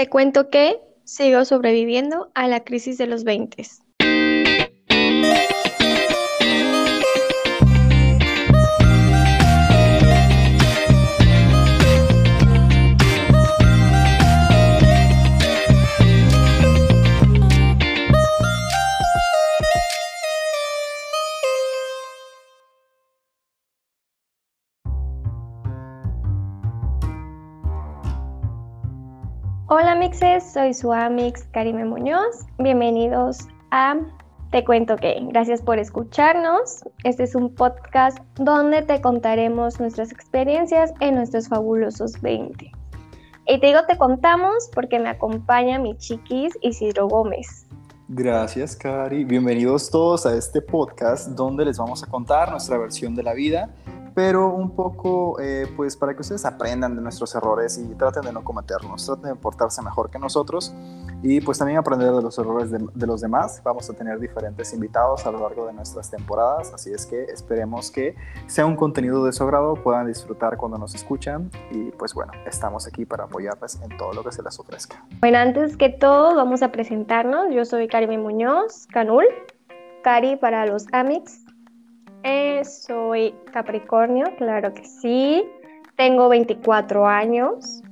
Te cuento que sigo sobreviviendo a la crisis de los 20. Hola mixes, soy su amix Karime Muñoz. Bienvenidos a Te Cuento Que. Gracias por escucharnos. Este es un podcast donde te contaremos nuestras experiencias en nuestros fabulosos 20. Y te digo te contamos porque me acompaña mi chiquis Isidro Gómez. Gracias, Cari. Bienvenidos todos a este podcast donde les vamos a contar nuestra versión de la vida pero un poco, eh, pues para que ustedes aprendan de nuestros errores y traten de no cometerlos, traten de portarse mejor que nosotros y pues también aprender de los errores de, los demás. Vamos a tener diferentes invitados a lo largo de nuestras temporadas, así es que esperemos que sea un contenido de su agrado, puedan disfrutar cuando nos escuchan y pues bueno, estamos aquí para apoyarles en todo lo que se les ofrezca. Bueno, antes que todo vamos a presentarnos. Yo soy Karime Muñoz, Canul, Cari para los Amix soy Capricornio, claro que sí. Tengo 24 años,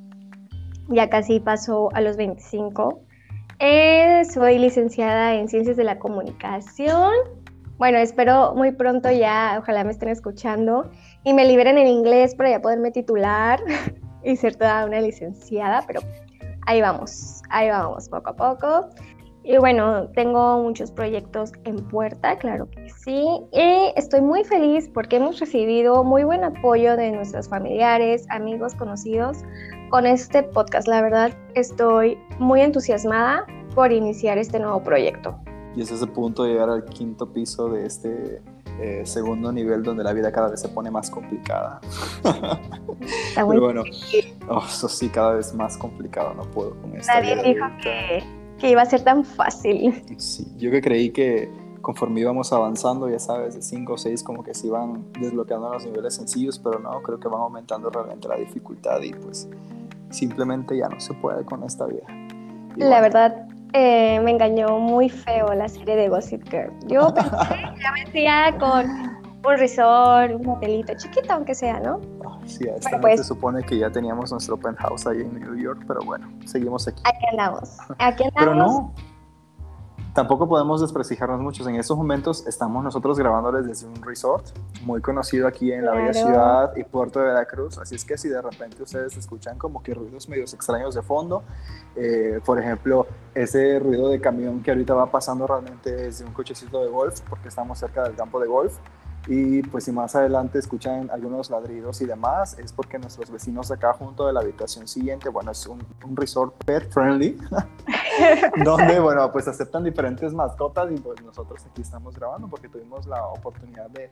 ya casi paso a los 25. Eh, soy licenciada en Ciencias de la Comunicación. Bueno, espero muy pronto ya, ojalá me estén escuchando y me liberen en inglés para ya poderme titular y ser toda una licenciada, pero ahí vamos, ahí vamos, poco a poco. Y bueno, tengo muchos proyectos en puerta, claro que sí. Y estoy muy feliz porque hemos recibido muy buen apoyo de nuestros familiares, amigos, conocidos con este podcast. La verdad, estoy muy entusiasmada por iniciar este nuevo proyecto. Y es ese punto de llegar al quinto piso de este eh, segundo nivel donde la vida cada vez se pone más complicada. Está Pero bueno, oh, eso sí, cada vez más complicado, no puedo con esto. Nadie dijo que que iba a ser tan fácil. Sí, yo que creí que conforme íbamos avanzando, ya sabes, de 5 o 6 como que se iban desbloqueando los niveles sencillos, pero no, creo que van aumentando realmente la dificultad y pues simplemente ya no se puede con esta vida. la verdad, eh, me engañó muy feo la serie de Gossip Girl. Yo pensé que ya vendría con un resort, un hotelito chiquito, aunque sea, ¿no? Sí, a esta pues, se supone que ya teníamos nuestro penthouse ahí en New York, pero bueno, seguimos aquí. Aquí andamos, aquí andamos. pero no, tampoco podemos desprestigiarnos mucho. En estos momentos estamos nosotros grabándoles desde un resort muy conocido aquí en la bella ciudad y puerto de Veracruz. Así es que si de repente ustedes escuchan como que ruidos medios extraños de fondo, eh, por ejemplo, ese ruido de camión que ahorita va pasando realmente desde un cochecito de golf, porque estamos cerca del campo de golf. Y pues si más adelante escuchan algunos ladridos y demás, es porque nuestros vecinos acá junto de la habitación siguiente, bueno, es un, un resort pet friendly, donde, bueno, pues aceptan diferentes mascotas y pues nosotros aquí estamos grabando porque tuvimos la oportunidad de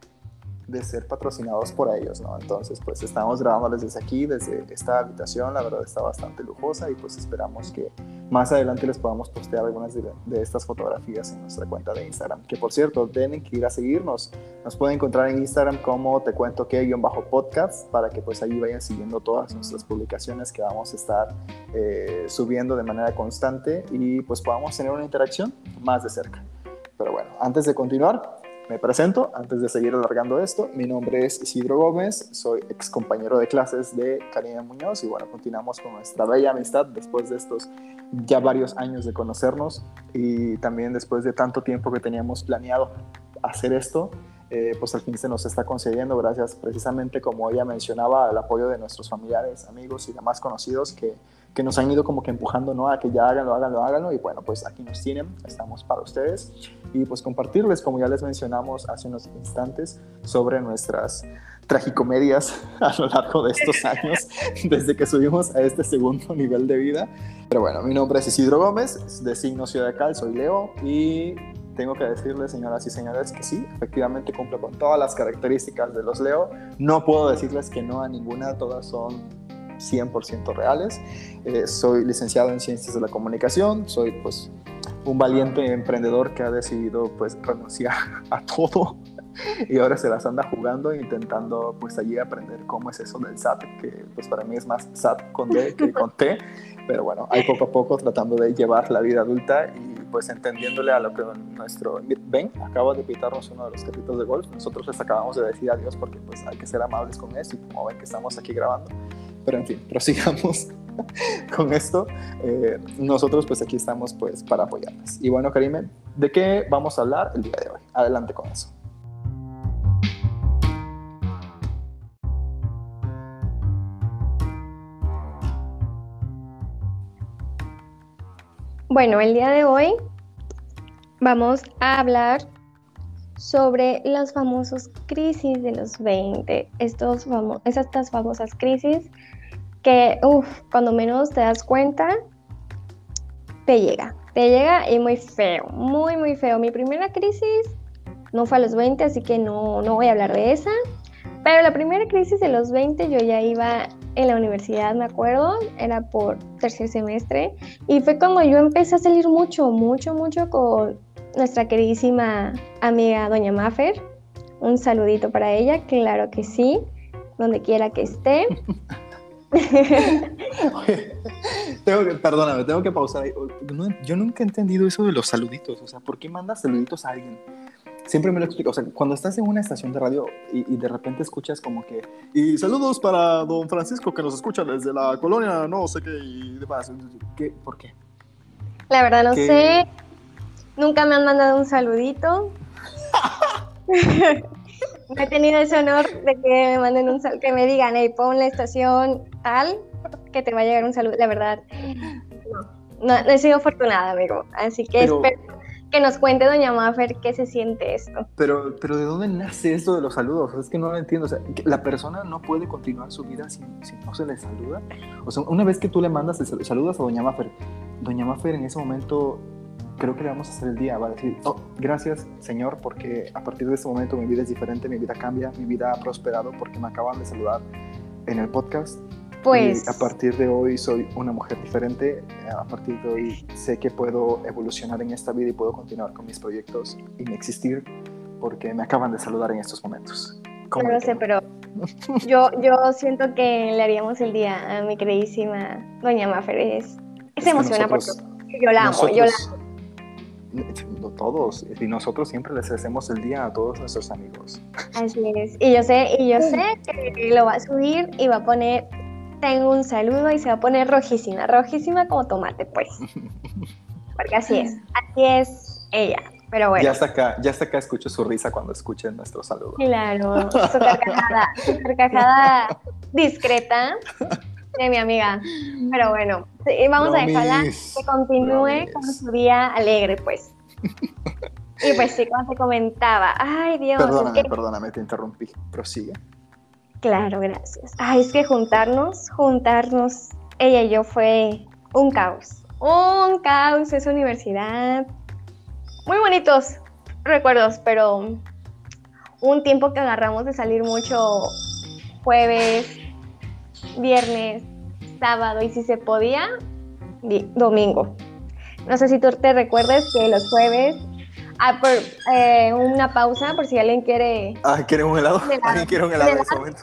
de ser patrocinados por ellos, ¿no? Entonces, pues estamos grabándoles desde aquí, desde esta habitación, la verdad está bastante lujosa y pues esperamos que más adelante les podamos postear algunas de, estas fotografías en nuestra cuenta de Instagram, que por cierto, tienen que ir a seguirnos, nos pueden encontrar en Instagram como te cuento que guion bajo podcast, para que pues ahí vayan siguiendo todas nuestras publicaciones que vamos a estar eh, subiendo de manera constante y pues podamos tener una interacción más de cerca. Pero bueno, antes de continuar, me presento, antes de seguir alargando esto, mi nombre es Isidro Gómez, soy ex compañero de clases de Karina Muñoz y bueno, continuamos con nuestra bella amistad después de estos ya varios años de conocernos y también después de tanto tiempo que teníamos planeado hacer esto, eh, pues al fin se nos está concediendo gracias precisamente como ella mencionaba al apoyo de nuestros familiares, amigos y demás conocidos que que nos han ido como que empujando, ¿no? A que ya háganlo, háganlo, háganlo. Y bueno, pues aquí nos tienen, estamos para ustedes. Y pues compartirles, como ya les mencionamos hace unos instantes, sobre nuestras tragicomedias a lo largo de estos años, desde que subimos a este segundo nivel de vida. Pero bueno, mi nombre es Isidro Gómez, de signo Ciudad de Cal, soy Leo y tengo que decirles, señoras y señores, que sí, efectivamente cumplo con todas las características de los Leo. No puedo decirles que no a ninguna, todas son 100% reales. Eh, soy licenciado en Ciencias de la Comunicación, soy pues un valiente emprendedor que ha decidido pues renunciar a todo y ahora se las anda jugando intentando pues allí aprender cómo es eso del SAT, que pues para mí es más SAT con D que con T, pero bueno, ahí poco a poco tratando de llevar la vida adulta y pues entendiéndole a lo que nuestro... Ven, acaba de pitarnos uno de los carritos de golf, nosotros les acabamos de decir adiós porque pues hay que ser amables con eso y como ven que estamos aquí grabando, pero en fin, prosigamos con esto. Eh, nosotros pues aquí estamos pues para apoyarles. Y bueno, Karime, ¿de qué vamos a hablar el día de hoy? Adelante con eso. Bueno, el día de hoy vamos a hablar sobre las famosas crisis de los 20, estos estas famosas crisis que, uff, cuando menos te das cuenta, te llega, te llega y muy feo, muy, muy feo. Mi primera crisis no fue a los 20, así que no, no voy a hablar de esa, pero la primera crisis de los 20 yo ya iba en la universidad, me acuerdo, era por tercer semestre, y fue cuando yo empecé a salir mucho, mucho, mucho con nuestra queridísima amiga Doña Maffer. Un saludito para ella, claro que sí, donde quiera que esté. tengo que, perdóname, tengo que pausar ahí. yo nunca he entendido eso de los saluditos, o sea, ¿por qué mandas saluditos a alguien? siempre me lo explico. O sea, cuando estás en una estación de radio y, de repente escuchas como que. Y saludos para don Francisco que nos escucha desde la colonia, no sé qué y demás. ¿Qué? ¿Por qué? La verdad, no sé. Nunca me han mandado un saludito. no he tenido ese honor de que me manden un que me digan, hey, pon la estación tal, que te va a llegar un saludo. La verdad, no, no, he sido afortunada, amigo. Así que espero que nos cuente doña Maffer qué se siente esto. Pero, pero ¿de dónde nace esto de los saludos? Es que no lo entiendo. O sea, la persona no puede continuar su vida si, no se le saluda. O sea, una vez que tú le mandas el saludas a doña Maffer, doña Maffer en ese momento creo que le vamos a hacer el día. Va a decir, oh, gracias Señor, porque a partir de este momento mi vida es diferente, mi vida cambia, mi vida ha prosperado porque me acaban de saludar en el podcast pues... a partir de hoy soy una mujer diferente, a partir de hoy sé que puedo evolucionar en esta vida y puedo continuar con mis proyectos y existir porque me acaban de saludar en estos momentos. No lo sé, pero yo, yo siento que le haríamos el día a mi queridísima Doña Mafer. Es, es, emociona porque yo la amo, yo la amo todos y nosotros siempre les hacemos el día a todos nuestros amigos. Así es. Y yo sé, y yo sé que lo va a subir y va a poner tengo un saludo y se va a poner rojísima, rojísima como tomate, pues. Porque así es, así es ella. Pero bueno. Ya hasta acá, ya hasta acá escucho su risa cuando escuchen nuestro saludo. Claro, su carcajada, su carcajada discreta de mi amiga. Pero bueno, vamos a dejarla que continúe con su día alegre, pues. Y pues sí, como se comentaba, ay Dios. Perdóname, perdóname, te interrumpí, prosigue. Claro, gracias. Ay, es que juntarnos, juntarnos, ella y yo fue un caos. Un caos esa universidad. Muy bonitos recuerdos, pero un tiempo que agarramos de salir mucho jueves, viernes, sábado y si se podía, domingo. No sé si tú te recuerdas que los jueves Ah, por, eh, una pausa por si alguien quiere. Ah, ¿quiere un helado? ¿Alguien quiere un helado en ese momento?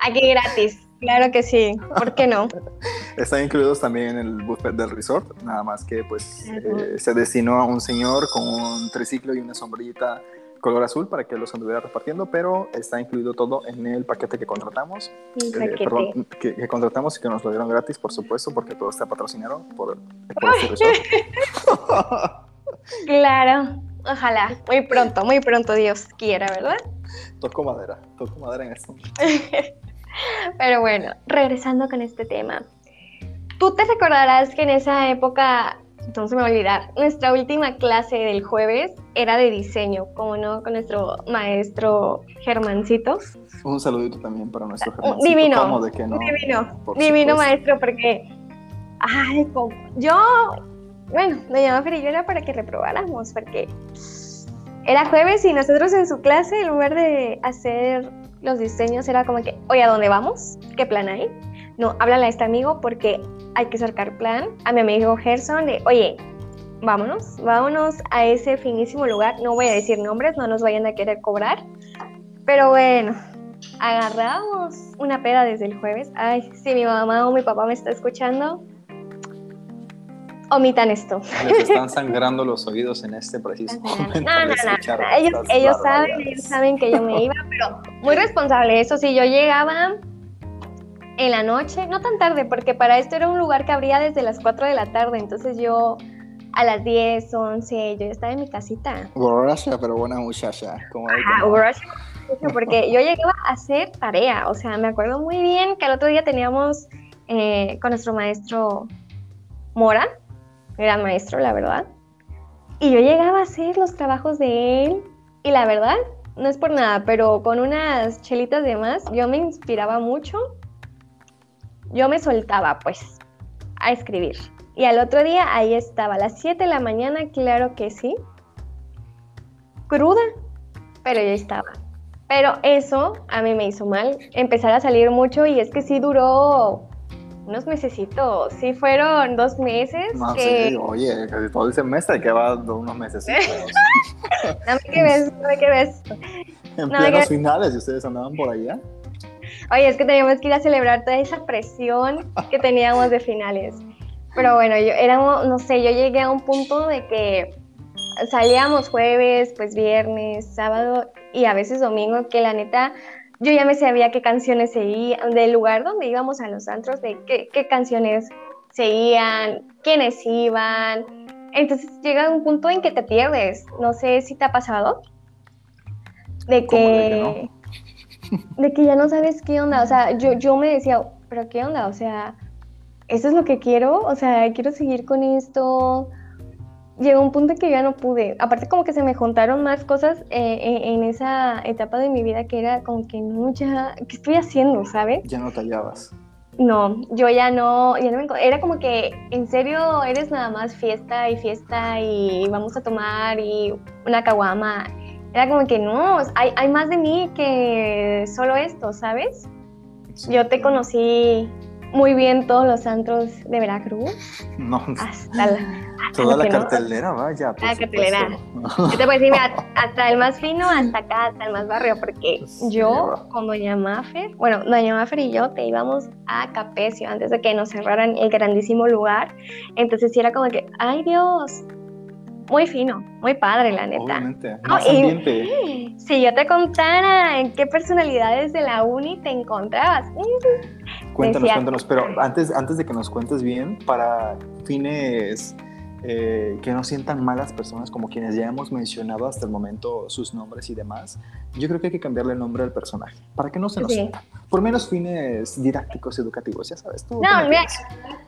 Aquí gratis, claro que sí. ¿Por qué no? Están incluidos también en el buffet del resort, nada más que pues eh, se destinó a un señor con un triciclo y una sombrillita color azul para que los anduviera repartiendo, pero está incluido todo en el paquete que contratamos. Eh, perdón, que, contratamos y que nos lo dieron gratis, por supuesto, porque todo está patrocinado por, este. Claro, ojalá, muy pronto, muy pronto Dios quiera, ¿verdad? Toco madera, toco madera en esto. Pero bueno, regresando con este tema. Tú te recordarás que en esa época, no se me va a olvidar, nuestra última clase del jueves era de diseño, como no, con nuestro maestro Germancito. Un saludito también para nuestro Germancito. Divino, divino, divino maestro, porque, ay, yo bueno, me llamaba Ferillera para que reprobáramos, porque era jueves y nosotros en su clase, en lugar de hacer los diseños, era como que, oye, ¿a dónde vamos? ¿Qué plan hay? No, háblale a este amigo porque hay que sacar plan. A mi amigo Gerson de, oye, vámonos, vámonos a ese finísimo lugar. No voy a decir nombres, no nos vayan a querer cobrar. Pero bueno, agarramos una peda desde el jueves. Ay, si mi mamá o mi papá me está escuchando, omitan esto. Les están sangrando los oídos en este preciso momento. No, no, no, Ellos, ellos saben, ellos saben que yo me iba, pero muy responsable. Eso sí, yo llegaba en la noche, no tan tarde, porque para esto era un lugar que abría desde las 4 de la tarde, entonces yo a las 10, 11, yo estaba en mi casita. Borracha, pero buena muchacha. Como porque yo llegaba a hacer tarea, o sea, me acuerdo muy bien que al otro día teníamos eh, con nuestro maestro Mora, gran maestro, la verdad, y yo llegaba a hacer los trabajos de él, y la verdad, no es por nada, pero con unas chelitas de más, yo me inspiraba mucho, yo me soltaba pues a escribir. Y al otro día ahí estaba, a las 7 de la mañana, claro que sí, cruda, pero ya estaba. Pero eso a mí me hizo mal, empezar a salir mucho y es que sí duró unos mesecitos, sí fueron dos meses. No, sí, oye, casi todo el semestre que va unos meses. no me que ves, no me que ves. En no plenos finales, ¿y ustedes andaban por allá? Oye, es que teníamos que ir a celebrar toda esa presión que teníamos de finales. Pero bueno, yo éramos, no sé, yo llegué a un punto de que salíamos jueves, pues viernes, sábado y a veces domingo, que la neta, yo ya me sabía qué canciones seguían, del lugar donde íbamos a los antros, de qué, qué canciones seguían, quiénes iban. Entonces llega un punto en que te pierdes. No sé si te ha pasado. De que, de que, ya no sabes qué onda. O sea, yo, yo me decía, pero qué onda, o sea, ¿eso es lo que quiero? O sea, quiero seguir con esto llegó un punto que ya no pude. Aparte como que se me juntaron más cosas eh, en, esa etapa de mi vida que era como que no, ya, ¿qué estoy haciendo, sabes? Ya no tallabas. No, yo ya no, ya no me, era como que en serio eres nada más fiesta y fiesta y vamos a tomar y una caguama. Era como que no, hay, hay más de mí que solo esto, ¿sabes? yo te conocí muy bien todos los antros de Veracruz. No. Hasta la, Toda la cartelera, vaya. La cartelera. Yo te puedo decir, hasta el más fino, hasta acá, hasta el más barrio, porque yo con Doña Maffer, bueno, Doña Maffer y yo te íbamos a Capecio antes de que nos cerraran el grandísimo lugar. Entonces sí era como que, ay Dios, muy fino, muy padre, la neta. Obviamente, más ambiente. si yo te contara en qué personalidades de la uni te encontrabas. Cuéntanos, cuéntanos, pero antes, antes de que nos cuentes bien, para fines eh, que no sientan malas personas como quienes ya hemos mencionado hasta el momento sus nombres y demás, yo creo que hay que cambiarle el nombre al personaje para que no se nos sienta. Por menos fines didácticos, educativos, ya sabes. no, mira,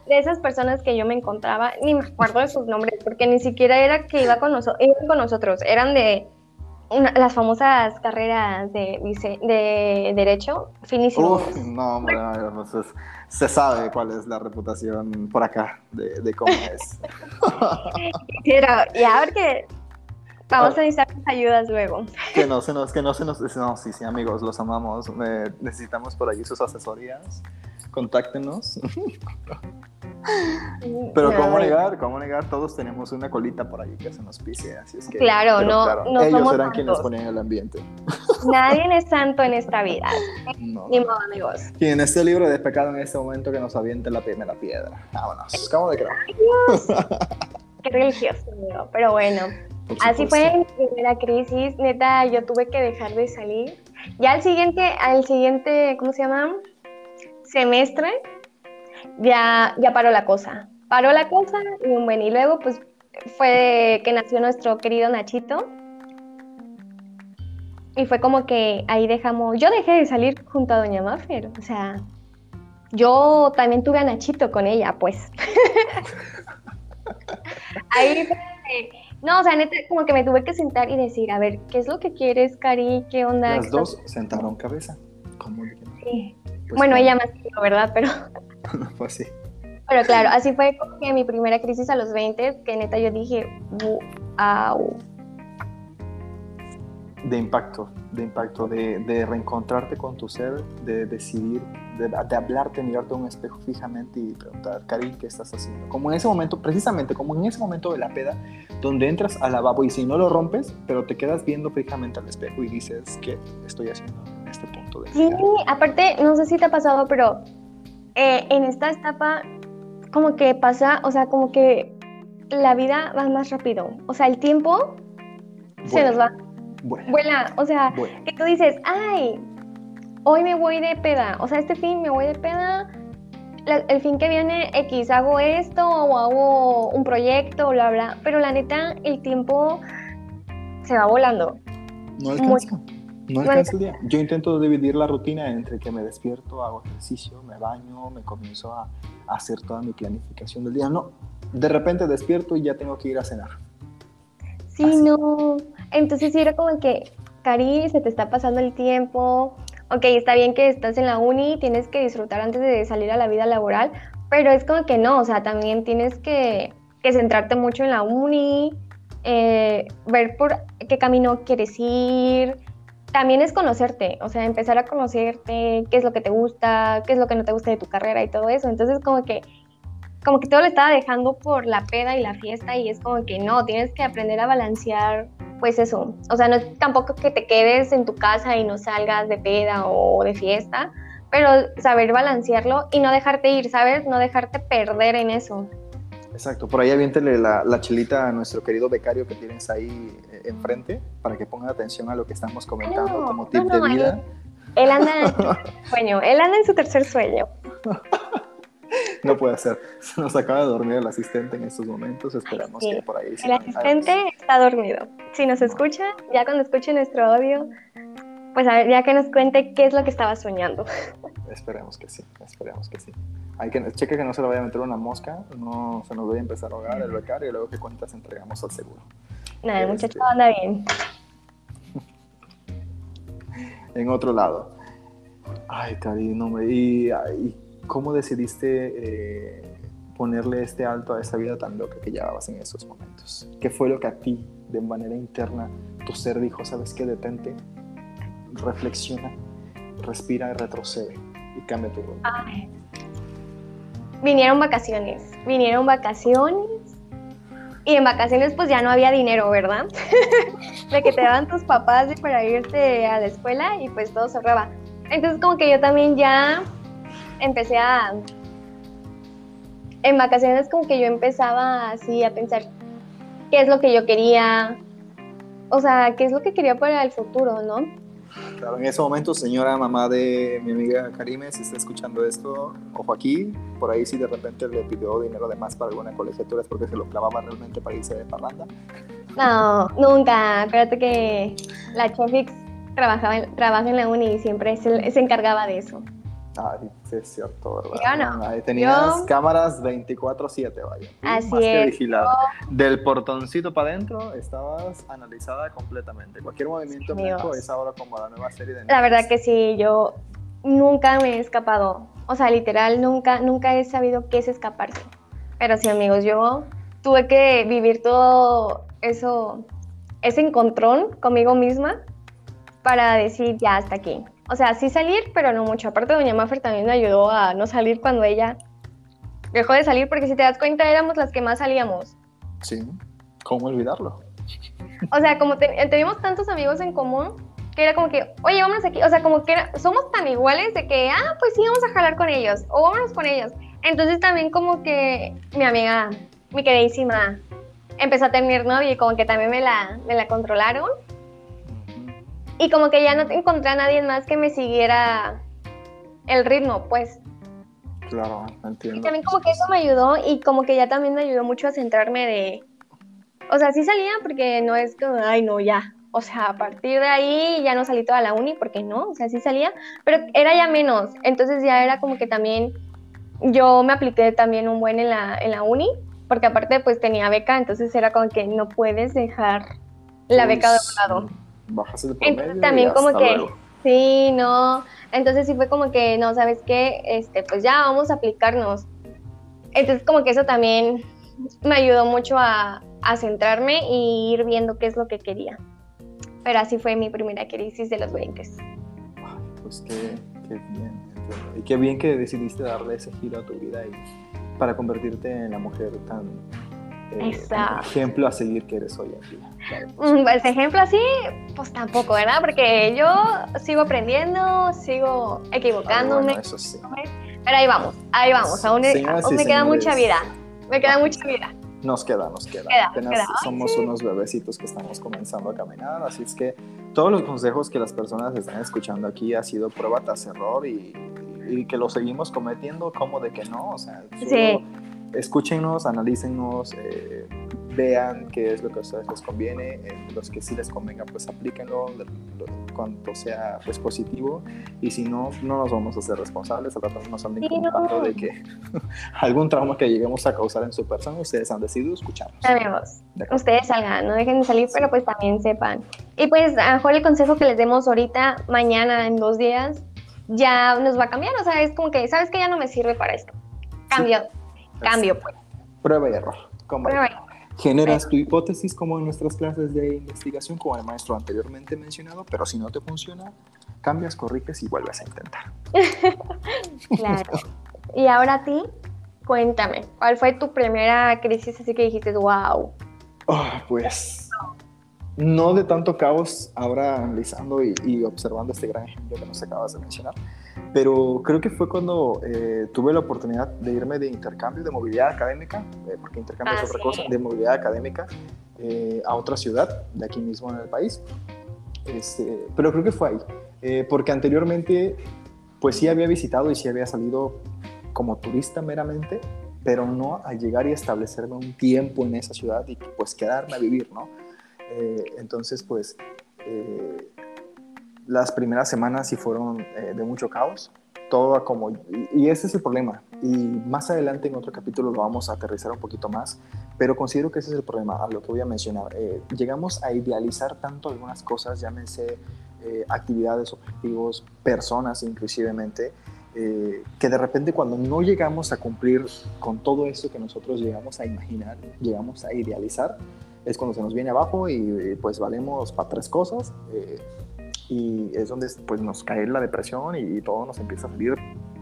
de esas personas que yo me encontraba, ni me acuerdo de sus nombres, porque ni siquiera era que iba con, con nosotros, eran de las famosas carreras de, de derecho, finísimos. no, hombre, se sabe cuál es la reputación por acá de, cómo es. Pero ya porque vamos a necesitar ayudas luego. Que no se nos, que no se nos, no, sí, sí, amigos, los amamos. necesitamos por allí sus asesorías. Contáctenos. Pero cómo negar, cómo negar, todos tenemos una colita por ahí que se nos pise, así es que. Claro, no, no ellos eran quienes ponían el ambiente. Nadie es santo en esta vida. Ni modo, amigos. Y en este libro de pecado en este momento que nos aviente la primera piedra. Vámonos, ¿cómo de creo? Qué religioso, pero bueno. Así fue mi primera crisis, neta, yo tuve que dejar de salir. Ya al siguiente, al siguiente, ¿cómo se llama? Semestre, ya, ya paró la cosa. Paró la cosa y bueno, y luego pues fue que nació nuestro querido Nachito. Y fue como que ahí dejamos, yo dejé de salir junto a Doña Maffer, o sea, yo también tuve a Nachito con ella, pues. ahí fue, no, o sea, neta, como que me tuve que sentar y decir, a ver, ¿qué es lo que quieres, Cari? ¿Qué onda? Las dos sentaron cabeza. Sí. Pues bueno, ella más que yo, ¿verdad? Pero pues sí. Pero claro, así fue como que mi primera crisis a los 20, que neta yo dije, wow. De impacto, de impacto, de, de, reencontrarte con tu ser, de decidir de, hablarte, mirarte a un espejo fijamente y preguntar, Cari, ¿qué estás haciendo? Como en ese momento, precisamente como en ese momento de la peda, donde entras al lavabo y si no lo rompes, pero te quedas viendo fijamente al espejo y dices, ¿qué estoy haciendo en este punto de Sí, aparte, no sé si te ha pasado, pero eh, en esta etapa, como que pasa, o sea, como que la vida va más rápido. O sea, el tiempo se nos va. Vuela. O sea, que tú dices, ay, hoy me voy de peda, o sea, este fin me voy de peda, el fin que viene X, hago esto o hago un proyecto, bla, bla, pero la neta, el tiempo se va volando. No alcanza. No alcanza el día. Yo intento dividir la rutina entre que me despierto, hago ejercicio, me baño, me comienzo a, hacer toda mi planificación del día. No, de repente despierto y ya tengo que ir a cenar. Sí, no. Entonces sí era como que, Cari, se te está pasando el tiempo, ok, está bien que estás en la uni, tienes que disfrutar antes de salir a la vida laboral, pero es como que no, o sea, también tienes que, centrarte mucho en la uni, eh, ver por qué camino quieres ir. También es conocerte, o sea, empezar a conocerte, qué es lo que te gusta, qué es lo que no te gusta de tu carrera y todo eso. Entonces, como que como que todo lo estaba dejando por la peda y la fiesta y es como que no, tienes que aprender a balancear pues eso, o sea, no es tampoco que te quedes en tu casa y no salgas de peda o de fiesta, pero saber balancearlo y no dejarte ir, ¿sabes? No dejarte perder en eso. Exacto, por ahí aviéntele la, la chelita a nuestro querido becario que tienes ahí eh, enfrente para que ponga atención a lo que estamos comentando como tip de vida. él anda en su sueño, él anda en su tercer sueño. no puede ser. Se nos acaba de dormir el asistente en estos momentos. Esperamos que por ahí. El asistente está dormido. Si nos escucha, ya cuando escuche nuestro audio, pues a ver, ya que nos cuente qué es lo que estaba soñando. Esperemos que sí, esperemos que sí. Hay que cheque que no se le vaya a meter una mosca, no se nos vaya a empezar a ahogar el becario y luego que cuentas entregamos al seguro. Nada, el muchacho este, anda bien. en otro lado. Ay, cariño, y, y ¿Cómo decidiste eh, ponerle este alto a esa vida tan loca que llevabas en esos momentos? ¿Qué fue lo que a ti, de manera interna, tu ser dijo, sabes qué, detente, reflexiona, respira y retrocede y cambia tu rumbo? Vinieron vacaciones, vinieron vacaciones y en vacaciones pues ya no había dinero, ¿verdad? de que te daban tus papás para irte a la escuela y pues todo cerraba. Entonces como que yo también ya empecé a... En vacaciones como que yo empezaba así a pensar qué es lo que yo quería, o sea, qué es lo que quería para el futuro, ¿no? Claro, en ese momento, señora mamá de mi amiga Karime, si está escuchando esto, ojo aquí, por ahí si de repente le pidió dinero de más para alguna colegiatura es porque se lo clavaba realmente para irse de parranda. No, nunca. Acuérdate que la Chofix trabajaba trabaja en la uni y siempre se encargaba de eso. Ay, sí, es cierto, ¿verdad? Ahí tenías cámaras 24-7, vaya. Así es. Del portoncito para adentro estabas analizada completamente. Cualquier movimiento en es ahora como la nueva serie de La verdad que sí, yo nunca me he escapado. O sea, literal, nunca, nunca he sabido qué es escaparse. Pero sí, amigos, yo tuve que vivir todo eso, ese encontrón conmigo misma para decir ya hasta aquí. O sea, sí salir, pero no mucho. Aparte, doña Maffer también me ayudó a no salir cuando ella dejó de salir, porque si te das cuenta, éramos las que más salíamos. Sí, ¿cómo olvidarlo? O sea, como teníamos tantos amigos en común, que era como que, oye, vámonos aquí. O sea, como que somos tan iguales de que, ah, pues sí, vamos a jalar con ellos, o vámonos con ellos. Entonces también como que mi amiga, mi queridísima, empezó a tener novio y como que también me la, me la controlaron. Y como que ya no encontré a nadie más que me siguiera el ritmo, pues. Claro, entiendo. Y también como que eso me ayudó y como que ya también me ayudó mucho a centrarme de... O sea, sí salía porque no es como, ay, no, ya. O sea, a partir de ahí ya no salí toda la uni, porque no, o sea, sí salía, pero era ya menos. Entonces ya era como que también yo me apliqué también un buen en la, en la uni, porque aparte pues tenía beca, entonces era como que no puedes dejar la beca de un lado Entonces también como que, sí, no, entonces sí fue como que, no, ¿sabes qué? Este, pues ya vamos a aplicarnos. Entonces como que eso también me ayudó mucho a, centrarme y ir viendo qué es lo que quería. Pero así fue mi primera crisis de los 20. Pues qué, qué bien, Y qué bien que decidiste darle ese giro a tu vida y para convertirte en la mujer tan eh, ejemplo a seguir que eres hoy en día. Mm, pues ejemplo así, pues tampoco, ¿verdad? Porque yo sigo aprendiendo, sigo equivocándome. eso sí. Pero ahí vamos, ahí vamos. aún, me queda mucha vida. Me queda mucha vida. Nos queda, nos queda. Apenas somos unos bebecitos que estamos comenzando a caminar, así es que todos los consejos que las personas están escuchando aquí ha sido prueba tras error y, que lo seguimos cometiendo, como de que no, o sea, sí. Escúchenos, analícennos, eh, vean qué es lo que a ustedes les conviene, eh, los que sí les convenga, pues aplíquenlo cuanto sea pues positivo. Y si no, no nos vamos a hacer responsables, al rato nos anden contando de que algún trauma que lleguemos a causar en su persona, ustedes han decidido escucharnos. Sabemos, ustedes salgan, no dejen de salir, pero pues también sepan. Y pues a mejor el consejo que les demos ahorita, mañana, en dos días, ya nos va a cambiar, o sea, es como que, ¿sabes que Ya no me sirve para esto. Cambio, cambio pues. Prueba y error. Prueba y error. Generas tu hipótesis como en nuestras clases de investigación, como el maestro anteriormente mencionado, pero si no te funciona, cambias, corriges y vuelves a intentar. claro. Y ahora a ti, cuéntame, ¿cuál fue tu primera crisis así que dijiste, wow? Ah, pues no de tanto caos, ahora analizando y, observando este gran ejemplo que nos acabas de mencionar, pero creo que fue cuando eh, tuve la oportunidad de irme de intercambio de movilidad académica, eh, porque intercambio es ah, otra cosa, de movilidad académica eh, a otra ciudad de aquí mismo en el país. Este, pero creo que fue ahí, porque anteriormente pues sí había visitado y sí había salido como turista meramente, pero no a llegar y establecerme un tiempo en esa ciudad y pues quedarme a vivir, ¿no? Eh, entonces, pues, eh, las primeras semanas sí fueron eh, de mucho caos, todo como, y, ese es el problema, y más adelante en otro capítulo lo vamos a aterrizar un poquito más, pero considero que ese es el problema, a lo que voy a mencionar. llegamos a idealizar tanto algunas cosas, llámense actividades, objetivos, personas inclusivemente, que de repente cuando no llegamos a cumplir con todo eso que nosotros llegamos a imaginar, llegamos a idealizar, es cuando se nos viene abajo y pues valemos para tres cosas. Y es donde pues nos cae la depresión y, todo nos empieza a salir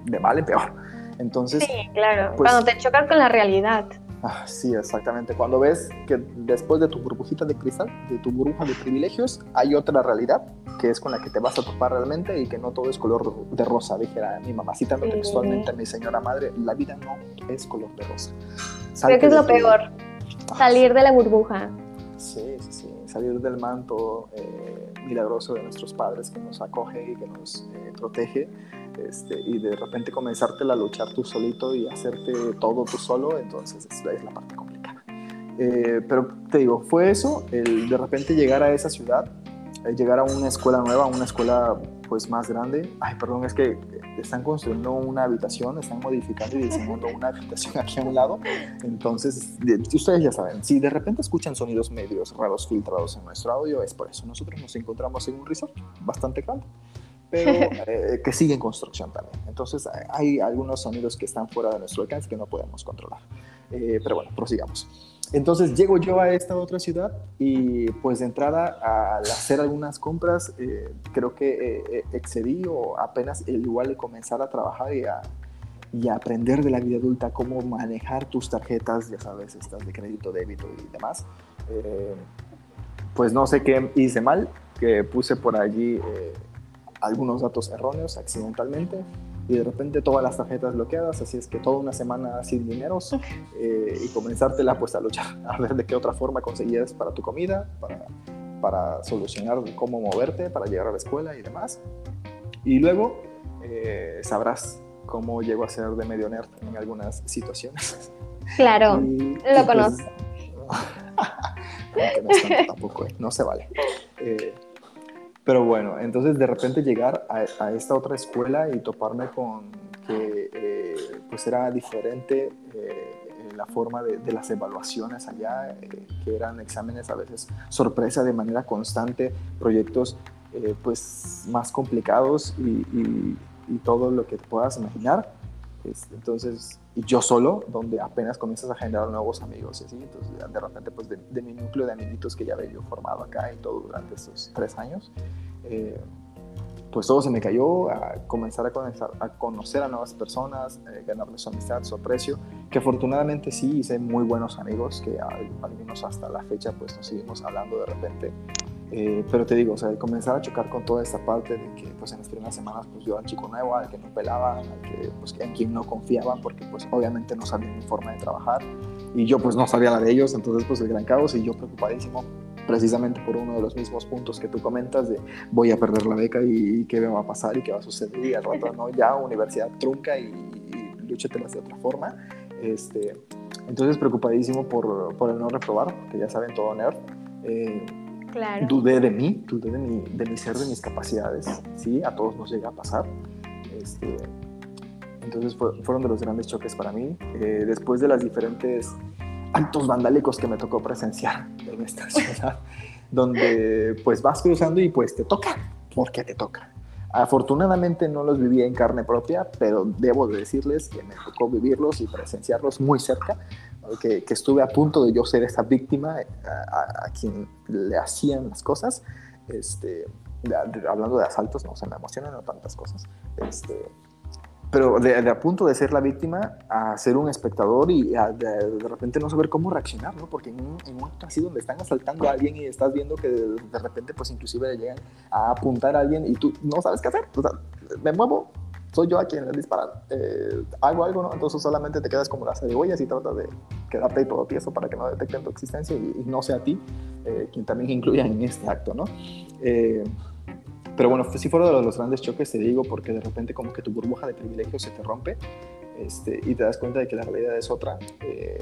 de mal en peor. Entonces, sí, claro, pues cuando te chocas con la realidad. Ah, sí, exactamente. Cuando ves que después de tu burbujita de cristal, de tu burbuja de privilegios, hay otra realidad que es con la que te vas a topar realmente y que no todo es color de rosa, dijera mi mamá, citando textualmente a mi señora madre, la vida no es color de rosa. Creo que es lo peor. Salir de la burbuja. Sí, sí, sí. Salir del manto eh, milagroso de nuestros padres que nos acoge y que nos eh, protege. Este, y de repente comenzarte a luchar tú solito y hacerte todo tú solo, entonces es, es la parte complicada. Eh, pero te digo, fue eso, el de repente llegar a esa ciudad, llegar a una escuela nueva, una escuela pues más grande. Ay, perdón, es que están construyendo una habitación, están modificando y diseñando una habitación aquí a un lado. Entonces, ustedes ya saben, si de repente escuchan sonidos medios raros filtrados en nuestro audio, es por eso. Nosotros nos encontramos en un resort bastante grande, pero eh, que sigue en construcción también. Entonces, hay algunos sonidos que están fuera de nuestro alcance que no podemos controlar. Eh, pero bueno, prosigamos. Entonces llego yo a esta otra ciudad y pues de entrada al hacer algunas compras eh, creo que eh, excedí o apenas el igual de comenzar a trabajar y a, y aprender de la vida adulta cómo manejar tus tarjetas, ya sabes, estas de crédito, débito y demás. pues no sé qué hice mal, que puse por allí algunos datos erróneos accidentalmente y de repente todas las tarjetas bloqueadas, así es que toda una semana sin dineros eh, y comenzártela pues a luchar, a ver de qué otra forma conseguías para tu comida, para, para solucionar cómo moverte, para llegar a la escuela y demás. Y luego eh, sabrás cómo llego a ser de medio nerd en algunas situaciones. Claro, lo pues, conozco. no, tampoco, ¿eh? no se vale. Pero bueno, entonces de repente llegar a, esta otra escuela y toparme con que eh, pues era diferente eh, la forma de, las evaluaciones allá, eh, que eran exámenes a veces sorpresa de manera constante, proyectos pues más complicados y, todo lo que te puedas imaginar. Entonces, y yo solo, donde apenas comienzas a generar nuevos amigos y así, entonces de repente pues de, mi núcleo de amiguitos que ya había yo formado acá y todo durante estos tres años, eh, pues todo se me cayó, a comenzar a, conectar, a conocer a nuevas personas, eh, su amistad, su aprecio, que afortunadamente sí hice muy buenos amigos, que al, menos hasta la fecha pues nos seguimos hablando de repente. Eh, pero te digo, o sea, comenzar a chocar con toda esta parte de que pues en las primeras semanas pues yo un chico nuevo, al que no pelaban, al que, pues, en quien no confiaban, porque pues obviamente no sabían mi forma de trabajar y yo pues no sabía la de ellos, entonces pues el gran caos y yo preocupadísimo precisamente por uno de los mismos puntos que tú comentas de voy a perder la beca y, qué me va a pasar y qué va a suceder y al rato no, ya universidad trunca y, y lúchetelas de otra forma. Este, entonces preocupadísimo por, por el no reprobar, que ya saben todo nerd. Eh, claro. Dudé de mí, dudé de mi, de mi ser, de mis capacidades, ¿sí? A todos nos llega a pasar. Este, entonces fueron de los grandes choques para mí. Eh, después de las diferentes actos vandálicos que me tocó presenciar en esta ciudad, donde pues vas cruzando y pues te toca, porque te toca. Afortunadamente no los viví en carne propia, pero debo de decirles que me tocó vivirlos y presenciarlos muy cerca, que, que estuve a punto de yo ser esa víctima eh, a, quien le hacían las cosas. Este, hablando de asaltos, no se me emocionan no tantas cosas. Este, pero de, a punto de ser la víctima a ser un espectador y de, repente no saber cómo reaccionar, ¿no? Porque en un, en así donde están asaltando a alguien y estás viendo que de, repente pues inclusive le llegan a apuntar a alguien y tú no sabes qué hacer, o sea, me muevo, soy yo a quien le disparan, eh, hago algo, ¿no? Entonces solamente te quedas como las cebollas y tratas de quedarte ahí todo tieso para que no detecten tu existencia y, no sea a ti eh, quien también incluya en este acto, ¿no? Eh, pero bueno, sí fueron de los grandes choques, te digo, porque de repente como que tu burbuja de privilegio se te rompe este, y te das cuenta de que la realidad es otra. Eh,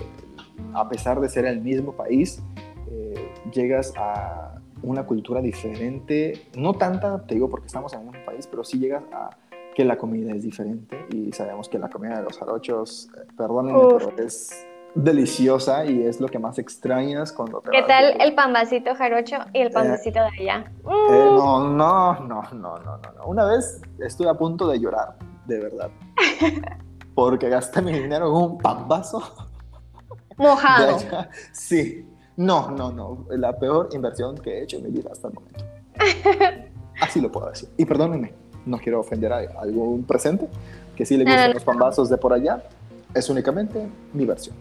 a pesar de ser el mismo país, eh, llegas a una cultura diferente, no tanta, te digo porque estamos en un país, pero sí llegas a que la comida es diferente y sabemos que la comida de los jarochos, eh, perdónenme, pero es deliciosa y es lo que más extrañas cuando te ¿Qué tal el pambacito jarocho y el pambacito de allá? Eh, no, no, no, no, no, no. Una vez estuve a punto de llorar, de verdad. Porque gasté mi dinero en un pambazo. Mojado. Sí. No, no, no. La peor inversión que he hecho en mi vida hasta el momento. Así lo puedo decir. Y perdónenme, no quiero ofender a algún presente que sí le gustan los pambazos de por allá. Es únicamente mi versión.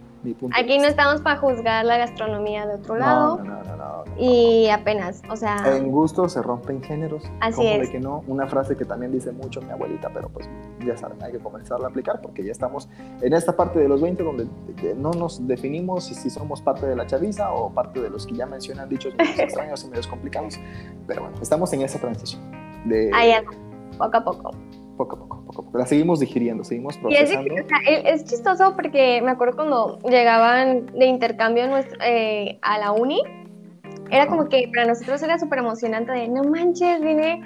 Aquí no estamos para juzgar la gastronomía de otro lado. No, no, no, Y apenas, o sea. En gusto se rompen géneros. Así es. de que no? Una frase que también dice mucho mi abuelita, pero pues ya saben, hay que comenzarla a aplicar porque ya estamos en esta parte de los 20 donde no nos definimos si, somos parte de la chaviza o parte de los que ya mencionan dichos extraños y medios complicados. Pero bueno, estamos en esa transición. De, Ahí poco a poco poco a poco, poco a poco. La seguimos digiriendo, seguimos procesando. es, chistoso porque me acuerdo cuando llegaban de intercambio eh, a la uni, era como que para nosotros era súper emocionante de, no manches, viene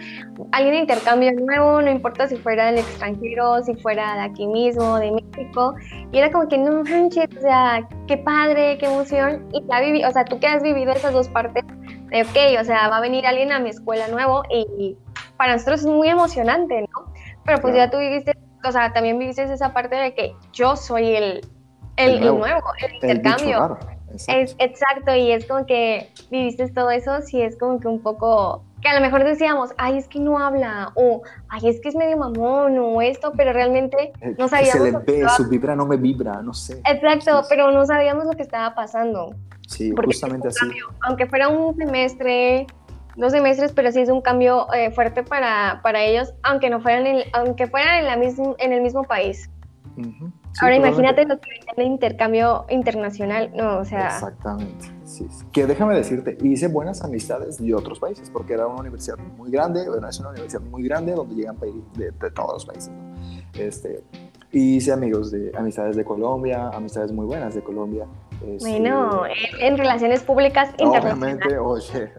alguien de intercambio nuevo, no importa si fuera del extranjero, si fuera de aquí mismo, de México, y era como que, no manches, o sea, qué padre, qué emoción, y ya viví, o sea, tú que has vivido esas dos partes, de, ok, o sea, va a venir alguien a mi escuela nuevo, y para nosotros es muy emocionante, ¿no? Pero pues ya tú viviste, o sea, también viviste esa parte de que yo soy el, el, nuevo, el, intercambio. Es, exacto, y es como que viviste todo eso, sí es como que un poco, que a lo mejor decíamos, ay, es que no habla, o ay, es que es medio mamón, o esto, pero realmente eh, no sabíamos. se le ve, su vibra no me vibra, no sé. Exacto, pero no sabíamos lo que estaba pasando. Sí, justamente así. aunque fuera un semestre, dos semestres, pero sí es un cambio eh, fuerte para, para, ellos, aunque no fueran, en, aunque fueran en, la mismo, en el mismo país. Ahora imagínate lo que de intercambio internacional, no, o sea... Exactamente, sí, Que déjame decirte, hice buenas amistades de otros países, porque era una universidad muy grande, bueno, es una universidad muy grande donde llegan de, de todos los países, Este, y hice amigos de amistades de Colombia, amistades muy buenas de Colombia, bueno, en, relaciones públicas internacionales. Obviamente, oye,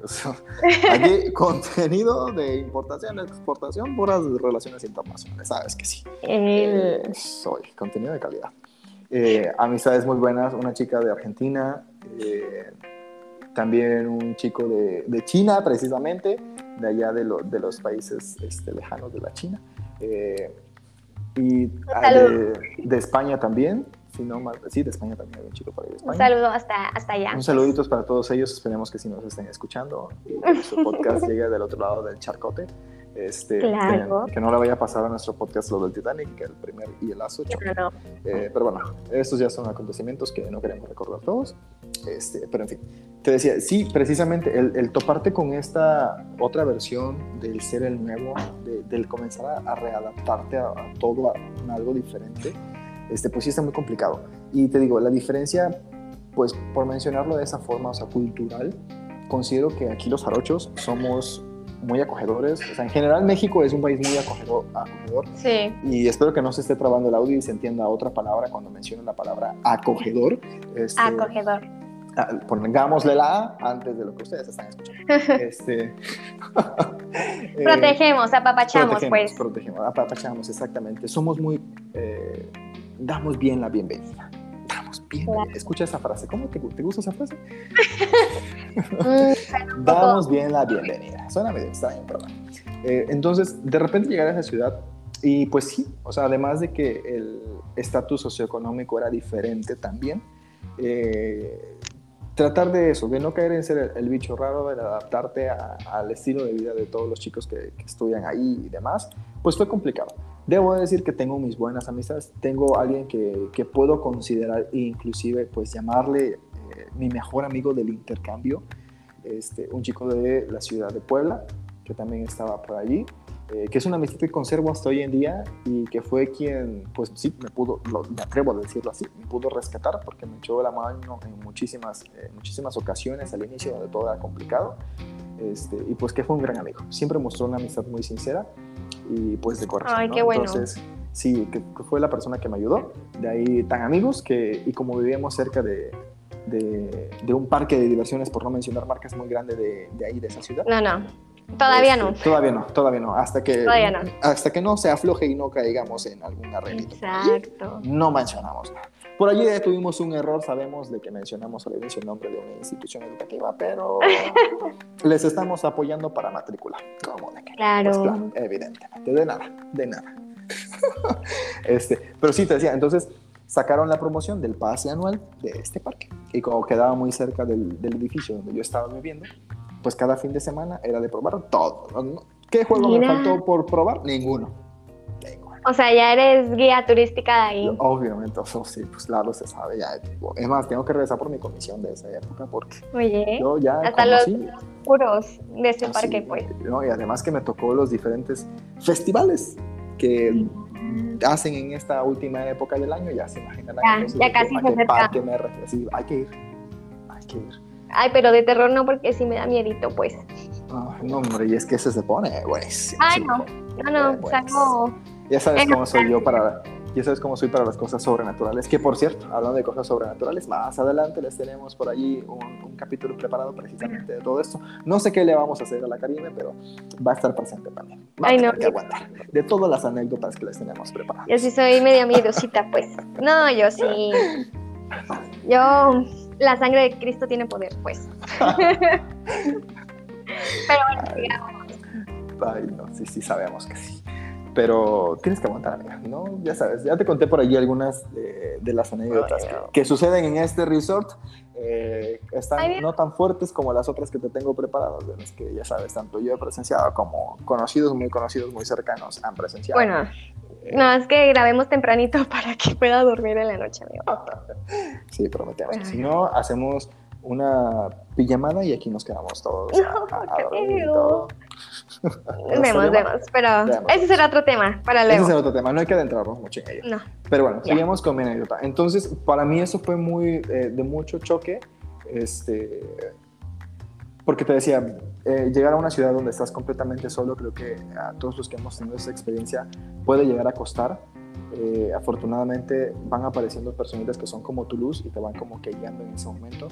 aquí contenido de importación, exportación, puras relaciones internacionales, sabes que sí. Eh, soy contenido de calidad. Eh, amistades muy buenas, una chica de Argentina, eh, también un chico de, de, China, precisamente, de allá de, de los países este, lejanos de la China. y ah, de, de España también, sí, de España también hay un chico por ahí de España. Un saludo hasta, hasta allá. Un saludito para todos ellos, esperemos que sí nos estén escuchando y su podcast llegue del otro lado del charcote. Este, Claro. que, que no le vaya a pasar a nuestro podcast lo del Titanic, que el primer y el. No, no. Eh, pero bueno, estos ya son acontecimientos que no queremos recordar todos. Este, pero en fin, te decía, sí, precisamente el, el toparte con esta otra versión del ser el nuevo, de- del comenzar a, a readaptarte a, a todo, a, algo diferente, este, pues sí está muy complicado. Y te digo, la diferencia, pues por mencionarlo de esa forma, o sea, cultural, considero que aquí los jarochos somos muy acogedores. O sea, en general México es un país muy acogedor, acogedor Sí. y espero que no se esté trabando el audio y se entienda otra palabra cuando menciono la palabra acogedor. Este, Acogedor. ah, pongámosle la A antes de lo que ustedes están escuchando. Este, eh, Protegemos, apapachamos, protegemos, pues. Protegemos, apapachamos, exactamente. Somos muy... eh, damos bien la bienvenida. Damos bien. la- Claro. Escucha esa frase. ¿Cómo te, te gusta esa frase? Mm, Damos bien la bienvenida. Suena medio extraño, pero. Eh, entonces, de repente llegar a esa ciudad y pues sí, o sea, además de que el estatus socioeconómico era diferente también, eh, tratar de eso, de no caer en ser el, el bicho raro, de adaptarte al estilo de vida de todos los chicos que, que estudian ahí y demás, pues fue complicado. Debo decir que tengo mis buenas amistades, tengo alguien que, que puedo considerar e inclusive pues llamarle eh, mi mejor amigo del intercambio, este, un chico de la ciudad de Puebla, que también estaba por allí, eh, que es una amistad que conservo hasta hoy en día y que fue quien, pues sí, me pudo, lo- me atrevo a decirlo así, me pudo rescatar porque me echó la mano en muchísimas, eh, muchísimas ocasiones al inicio donde todo era complicado. Este, y pues que fue un gran amigo. Siempre mostró una amistad muy sincera y pues de corazón. Ay, ¿no? qué bueno. Entonces, sí, que, fue la persona que me ayudó. De ahí tan amigos que, y como vivíamos cerca de, de, de un parque de diversiones, por no mencionar marcas muy grande de, de ahí, de esa ciudad. No, no. Todavía Este, no. Todavía no, todavía no. Hasta que, Todavía no. hasta que no se afloje y no caigamos en algún arreglito. Exacto. No mencionamos nada. Por allí tuvimos un error, sabemos de que mencionamos al inicio el nombre de una institución educativa, pero les estamos apoyando para matrícula. ¿Cómo de no? Claro. Pues claro, evidentemente, de nada, de nada. este, pero sí, te decía, entonces sacaron la promoción del pase anual de este parque. Y como quedaba muy cerca del, del edificio donde yo estaba viviendo, pues cada fin de semana era de probar todo. ¿Qué juego Mira. me faltó por probar? Ninguno. O sea, ya eres guía turística de ahí. Obviamente, eso sí, pues claro, se sabe ya. Es más, tengo que regresar por mi comisión de esa época porque Oye, yo ya hasta los puros de ese así, parque, pues. ¿no? Y además que me tocó los diferentes festivales que hacen en esta última época del año, ya se imaginarán. Ya, ya de casi que- se acerca. parque me. Sí, hay que ir, hay que ir. Ay, pero de terror no, porque sí me da miedito, pues. Ah, no, hombre, y es que ese se pone buenísimo. Ay, sí. no. No, no, salgo. Ya sabes cómo soy yo para... Ya sabes cómo soy para las cosas sobrenaturales. Que por cierto, hablando de cosas sobrenaturales, más adelante les tenemos por allí un, un capítulo preparado precisamente de todo esto. No sé qué le vamos a hacer a la Karime, pero va a estar presente también. Va Ay, a tener no. que aguantar de todas las anécdotas que les tenemos preparadas. Yo sí soy media miedosita, pues. No, yo sí. Yo, la sangre de Cristo tiene poder, pues. Pero bueno. Ay, no, sí, sí, sabemos que sí. Pero tienes que aguantar, amiga, ¿no? Ya sabes, ya te conté por allí algunas de, de las anécdotas Ay, que, no. que suceden en este resort. Eh, están Ay, no tan fuertes como las otras que te tengo preparadas, de las que ya sabes, tanto yo he presenciado como conocidos, muy conocidos, muy cercanos han presenciado. Bueno, Eh, no, es que grabemos tempranito para que pueda dormir en la noche, amigo. Sí, prometemos. Bueno. Si no, hacemos una pijamada y aquí nos quedamos todos. a- a- a dormir todo. ¿No Vemos, vemos. Pero Vemos. ese será otro tema para Ese luego. el otro tema, no hay que adentrarnos mucho en ello. No. Pero bueno, Ya. seguimos con mi anécdota. Entonces, para mí eso fue muy eh, de mucho choque, este, porque te decía, eh, llegar a una ciudad donde estás completamente solo, creo que a todos los que hemos tenido esa experiencia puede llegar a costar. Eh, afortunadamente van apareciendo personitas que son como tu luz y te van como que guiando en ese momento.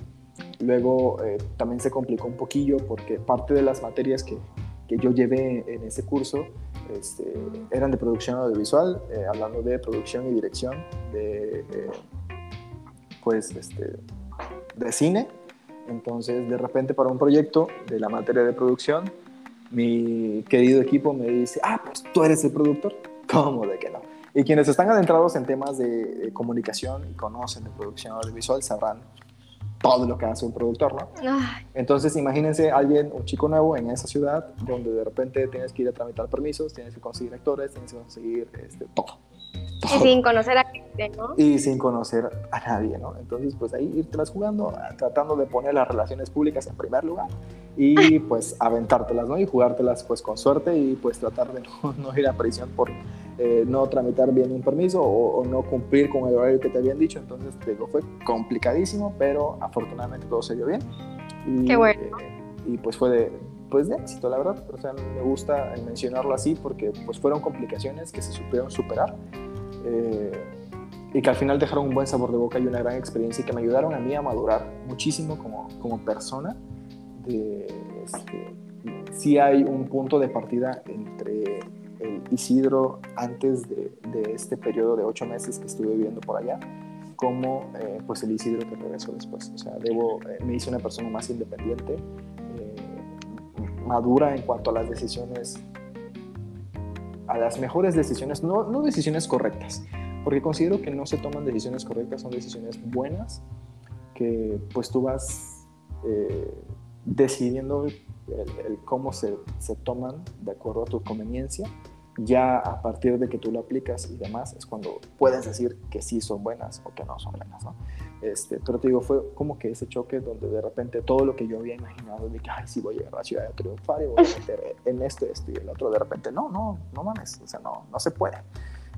Luego eh, también se complicó un poquillo porque parte de las materias que, que yo llevé en ese curso este, eran de producción audiovisual, eh, hablando de producción y dirección de, eh, pues, este, de cine. Entonces, de repente, para un proyecto de la materia de producción, mi querido equipo me dice, ah, pues tú eres el productor. ¿Cómo de que no? Y quienes están adentrados en temas de eh, comunicación y conocen de producción audiovisual sabrán todo lo que hace un productor, ¿no? Entonces, imagínense alguien, un chico nuevo en esa ciudad, donde de repente tienes que ir a tramitar permisos, tienes que conseguir actores, tienes que conseguir este, todo. Y sin conocer a gente, ¿no? Y sin conocer a nadie, ¿no? Entonces, pues ahí irtelas jugando, tratando de poner las relaciones públicas en primer lugar y pues aventártelas, ¿no? Y jugártelas pues con suerte y pues tratar de no, ir a prisión por eh, no tramitar bien un permiso o, no cumplir con el horario que te habían dicho. Entonces, te digo, fue complicadísimo, pero afortunadamente todo se dio bien. Y, Qué bueno. Eh, y pues fue de, pues de éxito, la verdad. O sea, me gusta mencionarlo así porque pues fueron complicaciones que se supieron superar eh, y que al final dejaron un buen sabor de boca y una gran experiencia y que me ayudaron a mí a madurar muchísimo como, como persona. De, este, sí hay un punto de partida entre el Isidro antes de, de, este periodo de ocho meses que estuve viviendo por allá, como eh, pues el Isidro que regresó después. O sea, debo, eh, me hice una persona más independiente, madura en cuanto a las decisiones a las mejores decisiones, no, no decisiones correctas, porque considero que no se toman decisiones correctas, son decisiones buenas, que pues tú vas eh, decidiendo cómo se, se, toman de acuerdo a tu conveniencia. Ya a partir de que tú lo aplicas y demás, es cuando puedes decir que sí son buenas o que no son buenas. ¿no? Este, pero te digo, fue como que ese choque donde de repente todo lo que yo había imaginado de que, ay, sí, voy a llegar a la ciudad de triunfar y voy a meter en esto, esto y el otro, de repente, no, no, no mames, o sea, no, no se puede.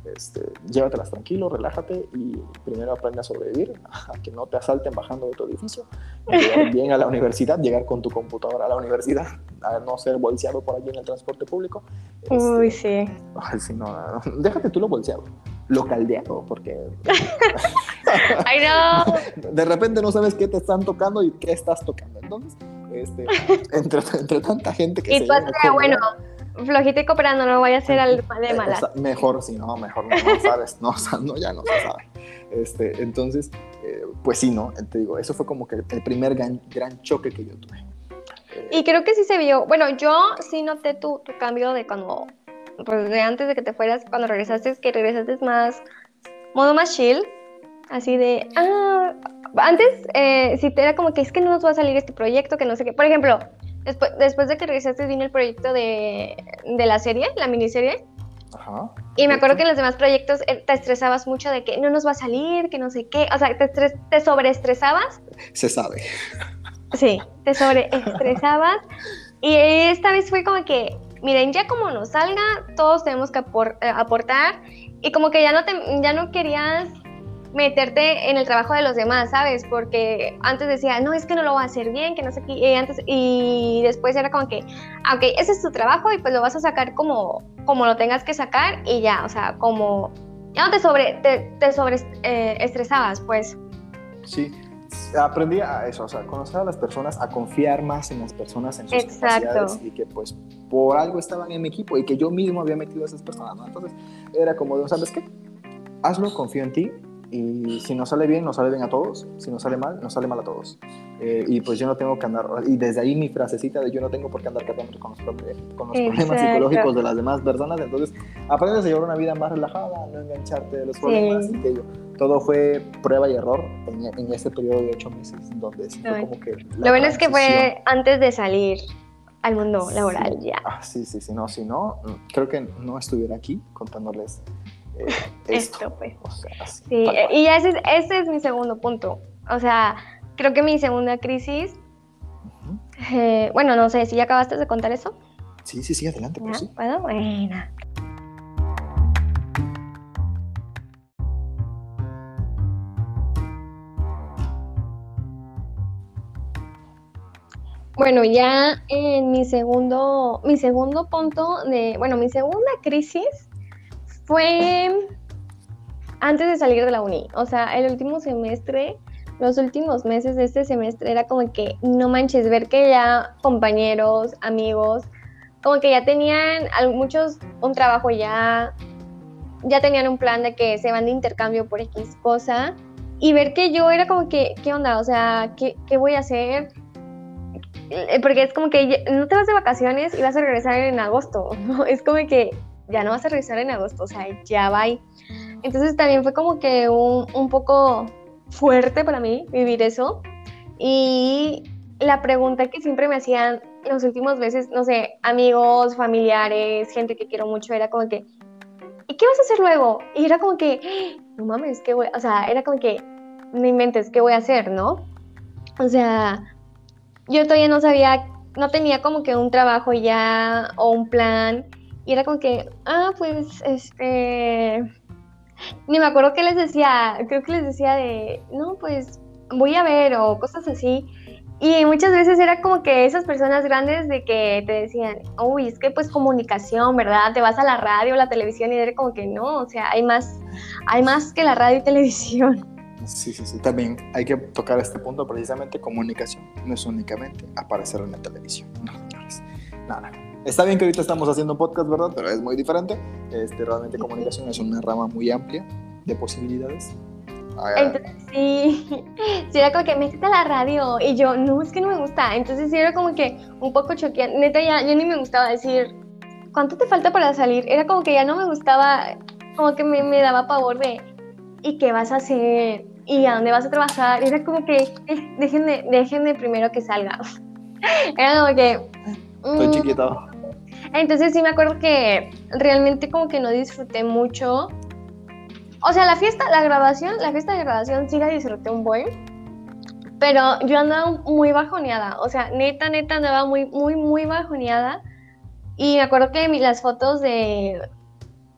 Este, llévatelas tranquilo, relájate y primero aprende a sobrevivir, a que no te asalten bajando de tu edificio, llegar bien a la universidad, llegar con tu computadora a la universidad, a no ser bolseado por allí en el transporte público. Uy, sí. Ay, sí, no, déjate tú lo bolseado, lo caldeado, porque... Ay, no. De repente no sabes qué te están tocando y qué estás tocando. Entonces, este, entre, entre tanta gente que... Y tú, bueno flojita y cooperando, no voy a hacer al de mala. Mejor, si no, mejor no, no sabes, no, no, ya no se sabe. Este, entonces, eh, pues sí, ¿no? Te digo, eso fue como que el primer gran, gran choque que yo tuve. y creo que sí se vio, bueno, yo sí noté tu, tu cambio de cuando, pues de antes de que te fueras, cuando regresaste, que regresaste más, modo más chill, así de, ah, antes eh, si te era como que es que no nos va a salir este proyecto, que no sé qué, por ejemplo, Después, después de que regresaste vino el proyecto de, de la serie, la miniserie. Ajá. Y me acuerdo que en los demás proyectos eh, te estresabas mucho de que no nos va a salir, que no sé qué. O sea, te, te sobreestresabas. Se sabe. Sí, te sobreestresabas. y esta vez fue como que, miren, ya como nos salga, todos tenemos que eh, aportar. Y como que ya no, te, ya no querías meterte en el trabajo de los demás, ¿sabes? Porque antes decía, no, es que no lo voy a hacer bien, que no sé qué, y, antes, y después era como que, ah, ok, ese es tu trabajo y pues lo vas a sacar como, como lo tengas que sacar y ya, o sea, como, ya no te sobre, te, sobre eh, estresabas, pues. Sí, aprendí a eso, o sea, conocer a las personas, a confiar más en las personas, en sus capacidades y que pues por algo estaban en mi equipo y que yo mismo había metido a esas personas, ¿no? Entonces era como, ¿sabes qué? Hazlo, confío en ti, y si no sale bien, nos sale bien a todos. Si no sale mal, nos sale mal a todos. Eh, y pues yo no tengo que andar, y desde ahí mi frasecita de yo no tengo por qué andar cargando con los, con los problemas psicológicos de las demás personas. Entonces, aprendes a llevar una vida más relajada, no engancharte de los problemas. Y que yo, todo fue prueba y error en, en este periodo de ocho meses, donde como que. Lo bueno es que fue antes de salir al mundo laboral ya. Ah, sí, sí, sí, no, si no, creo que no estuviera aquí contándoles eh, esto. pues. sí, y ese, ese es mi segundo punto. O sea, creo que mi segunda crisis, eh, bueno, no sé, si ya acabaste de contar eso. Sí, sí, sí, adelante. Pues, sí. Bueno, bueno. Bueno, ya en mi segundo, mi segundo punto de, bueno, mi segunda crisis fue antes de salir de la uni. O sea, el último semestre, los últimos meses de este semestre era como que, no manches, ver que ya compañeros, amigos, como que ya tenían muchos un trabajo ya, ya tenían un plan de que se van de intercambio por X cosa. Y ver que yo era como que, ¿qué onda? O sea, ¿qué, qué voy a hacer? Eh, porque es como que no te vas de vacaciones y vas a regresar en agosto, ¿no? Es como que ya no vas a regresar en agosto, o sea, ya va. Entonces también fue como que un, un poco fuerte para mí vivir eso. Y la pregunta que siempre me hacían los últimos veces, no sé, amigos, familiares, gente que quiero mucho, era como que, ¿y qué vas a hacer luego? Y era como que, no mames, ¿qué voy? O sea, era como que, no inventes, ¿qué voy a hacer, no? O sea, yo todavía no sabía, no tenía como que un trabajo ya o un plan. Y era como que, ah, pues, este, ni me acuerdo qué les decía, creo que les decía de, no, pues, voy a ver o cosas así. Y muchas veces era como que esas personas grandes de que te decían, uy, es que pues comunicación, ¿verdad? Te vas a la radio, la televisión y era como que no, o sea, hay más, hay más que la radio y televisión. Sí, sí, sí. También hay que tocar este punto, precisamente comunicación. No es únicamente aparecer en la televisión. No, señores. Nada. Está bien que ahorita estamos haciendo un podcast, ¿verdad? Pero es muy diferente. Este, realmente comunicación es una rama muy amplia de posibilidades. Entonces sí, sí era como que métete a la radio y yo, no, es que no me gusta. Entonces sí era como que un poco choqueante. Neta, ya, ya ni me gustaba decir, ¿cuánto te falta para salir? Era como que ya no me gustaba, como que me, me daba pavor de, ¿y qué vas a hacer? ¿Y a dónde vas a trabajar? Era como que, déjenme, déjenme primero que salga. era como que... Estoy mm. chiquito. Entonces sí me acuerdo que realmente como que no disfruté mucho o sea, la fiesta, la grabación, la fiesta de grabación sí la disfruté un buen, pero yo andaba muy bajoneada, o sea, neta, neta andaba muy, muy, muy bajoneada. Y me acuerdo que las fotos de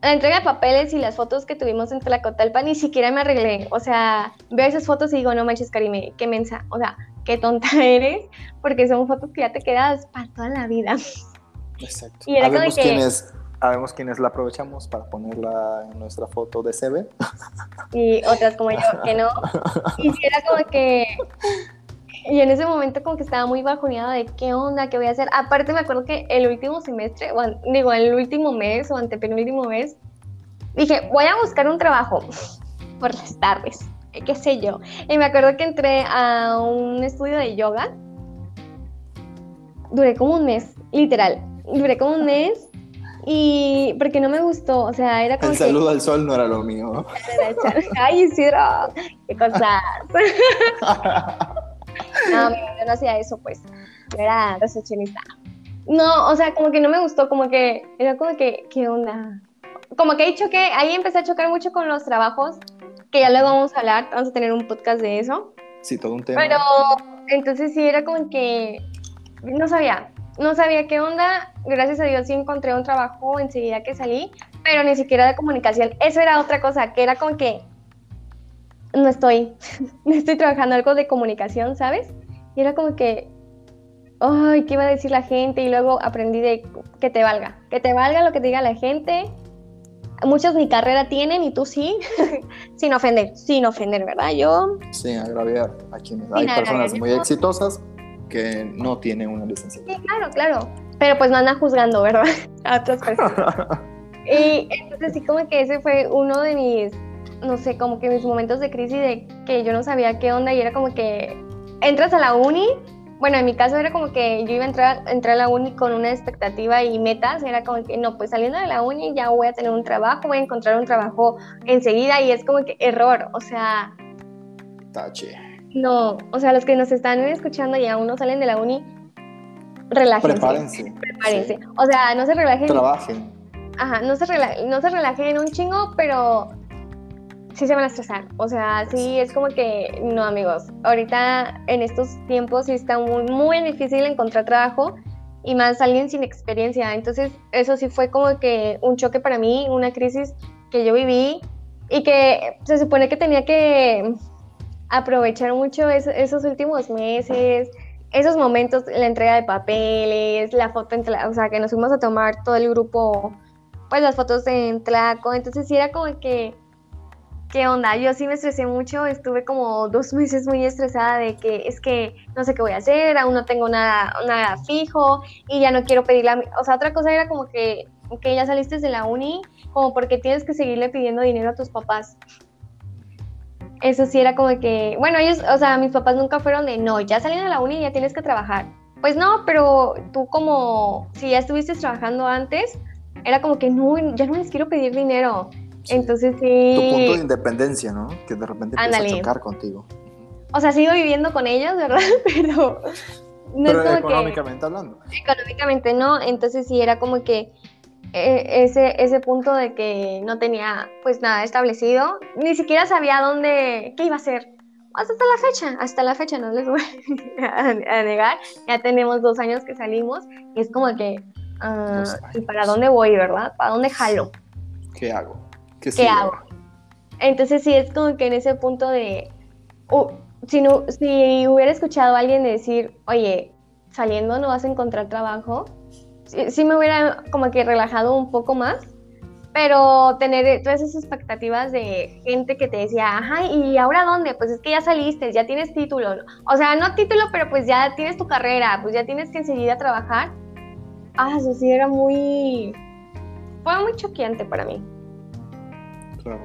la entrega de papeles y las fotos que tuvimos en Tlacotalpa ni siquiera me arreglé. O sea, veo esas fotos y digo, no manches, Karime, qué mensa. O sea, qué tonta eres, porque son fotos que ya te quedas para toda la vida. Exacto. Y era como que... Sabemos quienes la aprovechamos para ponerla en nuestra foto de CV. Y otras como yo, que no. Y era como que. Y en ese momento, como que estaba muy bajoneada de qué onda, qué voy a hacer. Aparte, me acuerdo que el último semestre, o digo, el último mes o antepenúltimo mes, dije, voy a buscar un trabajo por las tardes, qué sé yo. Y me acuerdo que entré a un estudio de yoga. Duré como un mes, literal. Duré como un mes y porque no me gustó, o sea, era como. El saludo al sol no era lo mío. Ay, Isidro, qué cosas. no, yo no hacía eso, pues. Yo era recepcionista. No, o sea, como que no me gustó, como que era como que, ¿qué onda? Como que he dicho que ahí empecé a chocar mucho con los trabajos, que ya luego vamos a hablar, vamos a tener un podcast de eso. Sí, todo un tema. Pero entonces sí era como que no sabía, no sabía qué onda, gracias a Dios sí encontré un trabajo enseguida que salí, pero ni siquiera de comunicación. Eso era otra cosa, que era como que no estoy, no estoy trabajando algo de comunicación, ¿sabes? Y era como que, ay, ¿qué iba a decir la gente? Y luego aprendí de que te valga, que te valga lo que te diga la gente. Muchos ni carrera tienen y tú sí, sin ofender, sin ofender, ¿verdad? Yo... Sin agraviar a quienes hay personas muy exitosas que no tiene una licencia. Sí, claro, claro. Pero pues no andan juzgando, ¿verdad? A otras personas. y entonces sí como que ese fue uno de mis, no sé, como que mis momentos de crisis de que yo no sabía qué onda y era como que entras a la uni. Bueno, en mi caso era como que yo iba a entrar, entrar a la uni con una expectativa y metas. Era como que, no, pues saliendo de la uni ya voy a tener un trabajo, voy a encontrar un trabajo enseguida y es como que error. O sea... Tache no, o sea, los que nos están escuchando y aún no salen de la uni, relájense. Prepárense. Prepárense. O sea, no se relajen. Trabajen. Ajá, no se, no se relajen un chingo, pero sí se van a estresar. O sea, sí es como que, no, amigos, ahorita en estos tiempos sí está muy, muy difícil encontrar trabajo y más alguien sin experiencia. Entonces, eso sí fue como que un choque para mí, una crisis que yo viví y que se supone que tenía que aprovechar mucho esos últimos meses, esos momentos, la entrega de papeles, la foto, en o sea, que nos fuimos a tomar todo el grupo, pues las fotos en Tlaco, entonces sí era como que, ¿qué onda? Yo sí me estresé mucho, estuve como dos meses muy estresada de que es que no sé qué voy a hacer, aún no tengo nada, nada fijo y ya no quiero pedirle o sea, otra cosa era como que, que ya saliste de la uni, como porque tienes que seguirle pidiendo dinero a tus papás eso sí era como que, bueno, ellos, o sea, mis papás nunca fueron de, no, ya salieron a la uni y ya tienes que trabajar. Pues no, pero tú como, si ya estuviste trabajando antes, era como que, no, ya no les quiero pedir dinero. Entonces sí. Tu punto de independencia, ¿no? Que de repente empieza a chocar contigo. o sea, sigo viviendo con ellos, ¿verdad? Pero no Pero económicamente hablando. Económicamente no, entonces sí era como que eh, ese, ese punto de que no tenía pues nada establecido, ni siquiera sabía dónde, qué iba a hacer. Hasta la fecha, hasta la fecha no les voy a, negar, ya tenemos dos años que salimos y es como que, uh, ¿y para dónde voy, verdad? ¿Para dónde jalo? ¿Qué hago? ¿Qué, hago? Entonces sí es como que en ese punto de, uh, si, no, si hubiera escuchado a alguien decir, oye, saliendo no vas a encontrar trabajo, sí, me hubiera como que relajado un poco más, pero tener todas esas expectativas de gente que te decía, ajá, ¿y ahora dónde? Pues es que ya saliste, ya tienes título. O sea, no título, pero pues ya tienes tu carrera, pues ya tienes que enseguida trabajar. Ah, eso sí era muy... Fue muy choqueante para mí. Claro.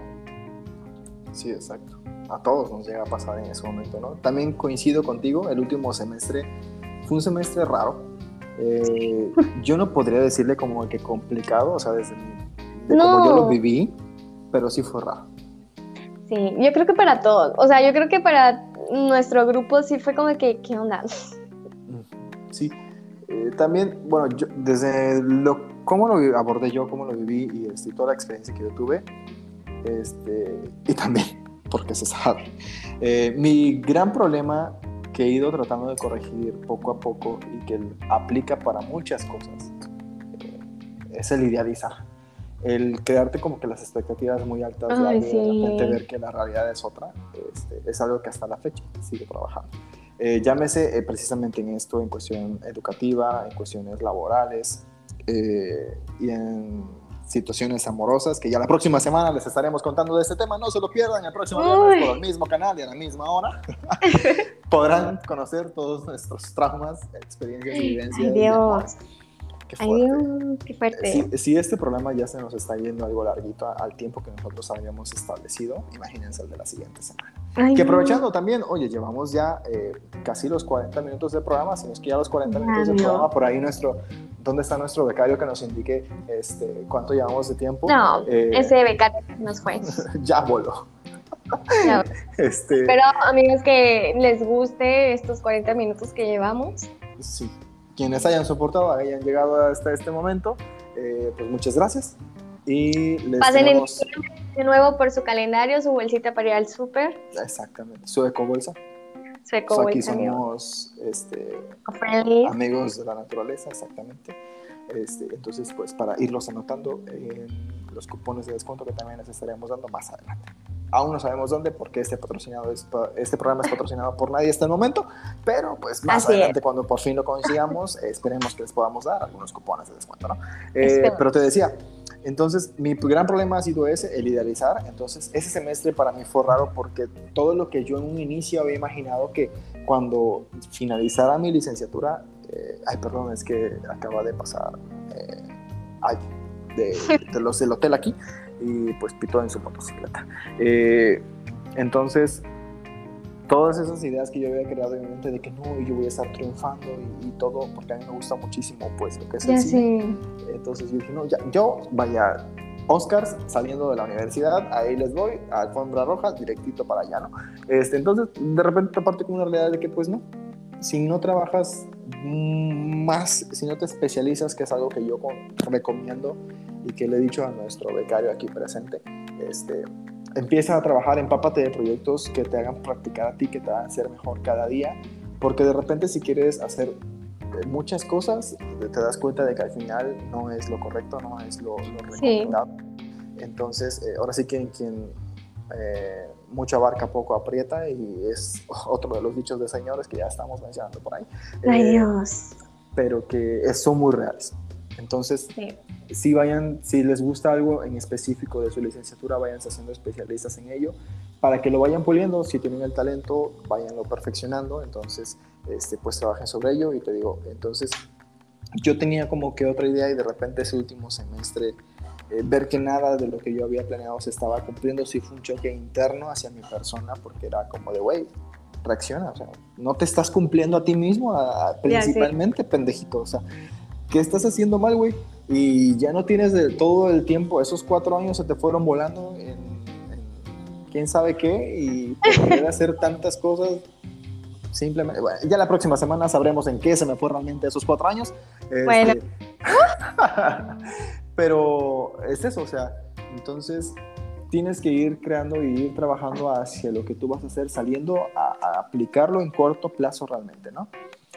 Sí, exacto. A todos nos llega a pasar en ese momento, ¿no? También coincido contigo, el último semestre fue un semestre raro eh, yo no podría decirle como que complicado, o sea, desde como yo lo viví, pero sí fue raro. Sí, yo creo que para todos, o sea, yo creo que para nuestro grupo sí fue como que, ¿qué onda? Sí, eh, también, bueno, yo, desde lo, cómo lo abordé yo, cómo lo viví y este, toda la experiencia que yo tuve, este, y también, porque se sabe, eh, mi gran problema que he ido tratando de corregir poco a poco y que aplica para muchas cosas, eh, es el idealizar. El crearte como que las expectativas muy altas y de repente ver que la realidad es otra, este, es algo que hasta la fecha sigue trabajando. Eh, llámese eh, precisamente en esto, en cuestión educativa, en cuestiones laborales y en situaciones amorosas, que ya la próxima semana les estaremos contando de este tema. No se lo pierdan el próximo viernes por el mismo canal y a la misma hora. Podrán conocer todos nuestros traumas, experiencias y vivencias. Dios. Qué fuerte. qué fuerte. Si, este programa ya se nos está yendo algo larguito al tiempo que nosotros habíamos establecido, imagínense el de la siguiente semana. que aprovechando también, oye, llevamos ya eh, casi los 40 minutos de programa, si no es que ya los 40 minutos de programa, por ahí nuestro ¿Dónde está nuestro becario que nos indique este, cuánto llevamos de tiempo? No, eh, ese becario nos fue. ya voló. este... Pero amigos que les guste estos 40 minutos que llevamos. Sí, quienes hayan soportado, hayan llegado hasta este momento, eh, pues muchas gracias. Y les Pasen de nuevo por su calendario, su bolsita para ir al súper. Exactamente, su eco bolsa. Aquí somos este, amigos de la naturaleza, exactamente. Este, entonces, pues para irlos anotando en los cupones de descuento que también les estaremos dando más adelante. Aún no sabemos dónde, porque este, patrocinado es, este programa es patrocinado por nadie hasta el momento, pero pues más adelante, cuando por fin lo consigamos, esperemos que les podamos dar algunos cupones de descuento, ¿no? Eh, pero te decía, entonces, mi gran problema ha sido ese, el idealizar. Entonces, ese semestre para mí fue raro porque todo lo que yo en un inicio había imaginado que cuando finalizara mi licenciatura, eh, ay, perdón, es que acaba de pasar eh, ay, de, los del hotel aquí y pues pitó en su motocicleta. Eh, entonces, todas esas ideas que yo había creado en mi mente de que no, yo voy a estar triunfando y, todo, porque a mí me gusta muchísimo pues lo que es el cine. Entonces yo dije, no, ya, yo vaya, Oscars saliendo de la universidad, ahí les voy, a alfombra roja, directito para allá, ¿no? Este, entonces, de repente te parte con una realidad de que pues no, si no trabajas más, si no te especializas, que es algo que yo recomiendo y que le he dicho a nuestro becario aquí presente, este, empieza a trabajar, empápate de proyectos que te hagan practicar a ti, que te hagan ser mejor cada día, porque de repente si quieres hacer eh, muchas cosas, te das cuenta de que al final no es lo correcto, no es lo, recomendado. Entonces, eh, ahora sí que quien eh, mucho abarca, poco aprieta, y es otro de los dichos de señores que ya estamos mencionando por ahí. Ay, Dios. Pero que son muy reales. Entonces, si vayan, si les gusta algo en específico de su licenciatura, vayan haciendo especialistas en ello para que lo vayan puliendo. Si tienen el talento, vayanlo perfeccionando. Entonces, este, pues trabajen sobre ello. Y te digo, entonces, yo tenía como que otra idea y de repente ese último semestre, eh, ver que nada de lo que yo había planeado se estaba cumpliendo, sí fue un choque interno hacia mi persona, porque era como de, güey, reacciona, o sea, no te estás cumpliendo a ti mismo, principalmente, pendejito, o sea, ¿qué estás haciendo mal, güey? Y ya no tienes de todo el tiempo, esos cuatro años se te fueron volando en, quién sabe qué y querer hacer tantas cosas simplemente, bueno, ya la próxima semana sabremos en qué se me fue realmente esos cuatro años. Bueno. Este, pero es eso, o sea, entonces tienes que ir creando y ir trabajando hacia lo que tú vas a hacer, saliendo a, a aplicarlo en corto plazo realmente, ¿no?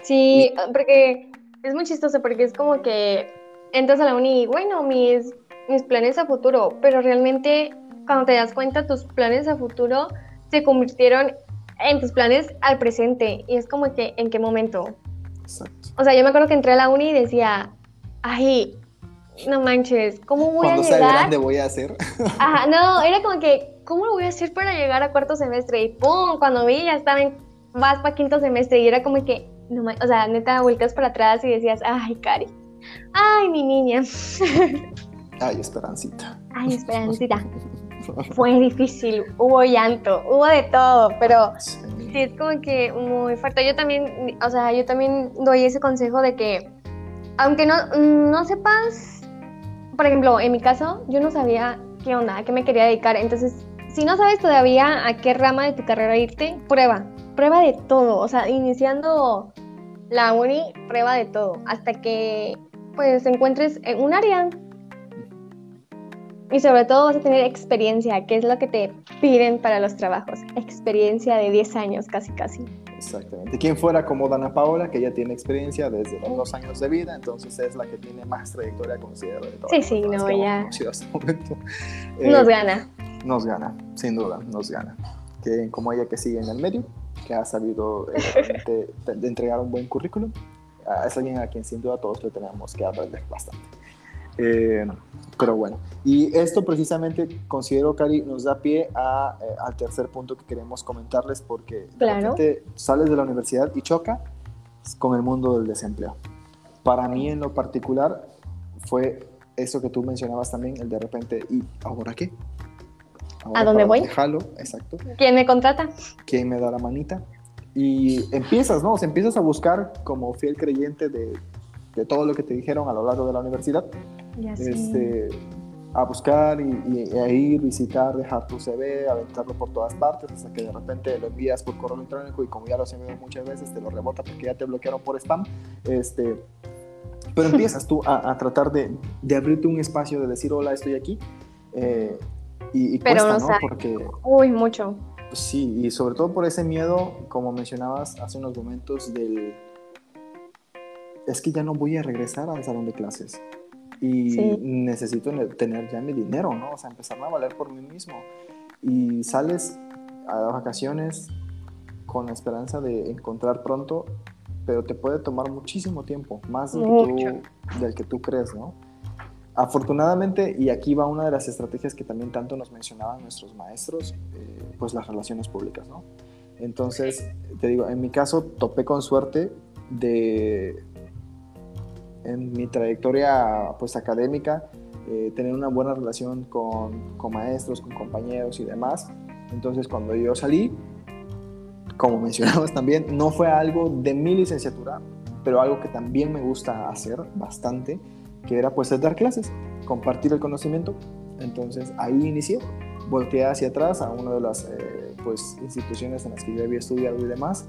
Sí, porque es muy chistoso, porque es como que entras a la uni y, bueno, mis, mis planes a futuro, pero realmente cuando te das cuenta, tus planes a futuro se convirtieron en tus planes al presente. Y es como que, ¿en qué momento? Exacto. O sea, yo me acuerdo que entré a la uni y decía, ay, no manches, ¿cómo voy Cuando a sea llegar? grande voy a hacer. Ajá, no, era como que, ¿cómo lo voy a hacer para llegar a cuarto semestre? Y pum, cuando vi ya estaba en, vas para quinto semestre y era como que, no o sea, neta, vueltas para atrás y decías, ay, Cari, ay, mi niña, Ay, Esperancita. ay, Esperancita. Fue difícil, hubo llanto, hubo de todo, pero Sí. sí es como que muy fuerte. Yo también, o sea, yo también doy ese consejo de que, aunque no, no sepas, por ejemplo, en mi caso, yo no sabía qué onda, a qué me quería dedicar. Entonces, si no sabes todavía a qué rama de tu carrera irte, prueba, prueba de todo. O sea, iniciando la uni, prueba de todo, hasta que pues encuentres en un área. Y sobre todo vas a tener experiencia, que es lo que te piden para los trabajos. Experiencia de 10 años, casi, casi. Exactamente. Quien fuera como Dana Paola, que ya tiene experiencia desde los dos años de vida, entonces es la que tiene más trayectoria, considero, de todas Sí, sí, no, ya. hasta. Eh, Nos gana. Nos gana, sin duda, nos gana. Que como ella que sigue en el medio, que ha sabido eh, de- de entregar un buen currículum, ah, es alguien a quien sin duda todos le tenemos que aprender bastante. Eh, pero bueno, y esto precisamente considero, Cari, nos da pie a, eh, al tercer punto que queremos comentarles porque de Claro. repente sales de la universidad y choca con el mundo del desempleo. Para mí en lo particular fue eso que tú mencionabas también, el de repente, ¿y ahora qué? ¿Ahora ¿A dónde voy? Jalo, exacto. ¿Quién me contrata? ¿Quién me da la manita? Y empiezas, ¿no? O sea, empiezas a buscar como fiel creyente de, de todo lo que te dijeron a lo largo de la universidad. Este, a buscar y, a ir, visitar, dejar tu CV, aventarlo por todas partes, hasta que de repente lo envías por correo electrónico y como ya lo has enviado muchas veces, te lo rebota porque ya te bloquearon por spam. Este, pero empiezas tú a, a tratar de, de abrirte un espacio, de decir, hola, estoy aquí. eh, y, y Pero cuesta, no sabes. Porque Uy, mucho. Sí, y sobre todo por ese miedo, como mencionabas hace unos momentos, del... Es que ya no voy a regresar al salón de clases y Sí. necesito ne- tener ya mi dinero, ¿no? O sea, empezar a valer por mí mismo. Y sales a las vacaciones con la esperanza de encontrar pronto, pero te puede tomar muchísimo tiempo, más del que, tú, del que tú crees, ¿no? Afortunadamente, y aquí va una de las estrategias que también tanto nos mencionaban nuestros maestros, eh, pues las relaciones públicas, ¿no? Entonces, te digo, en mi caso topé con suerte de, en mi trayectoria pues académica, eh, tener una buena relación con, con maestros, con compañeros y demás. Entonces, cuando yo salí, como mencionabas también, no fue algo de mi licenciatura, pero algo que también me gusta hacer bastante, que era pues es dar clases, compartir el conocimiento. Entonces ahí inicié, volteé hacia atrás a una de las eh, pues, instituciones en las que yo había estudiado y demás,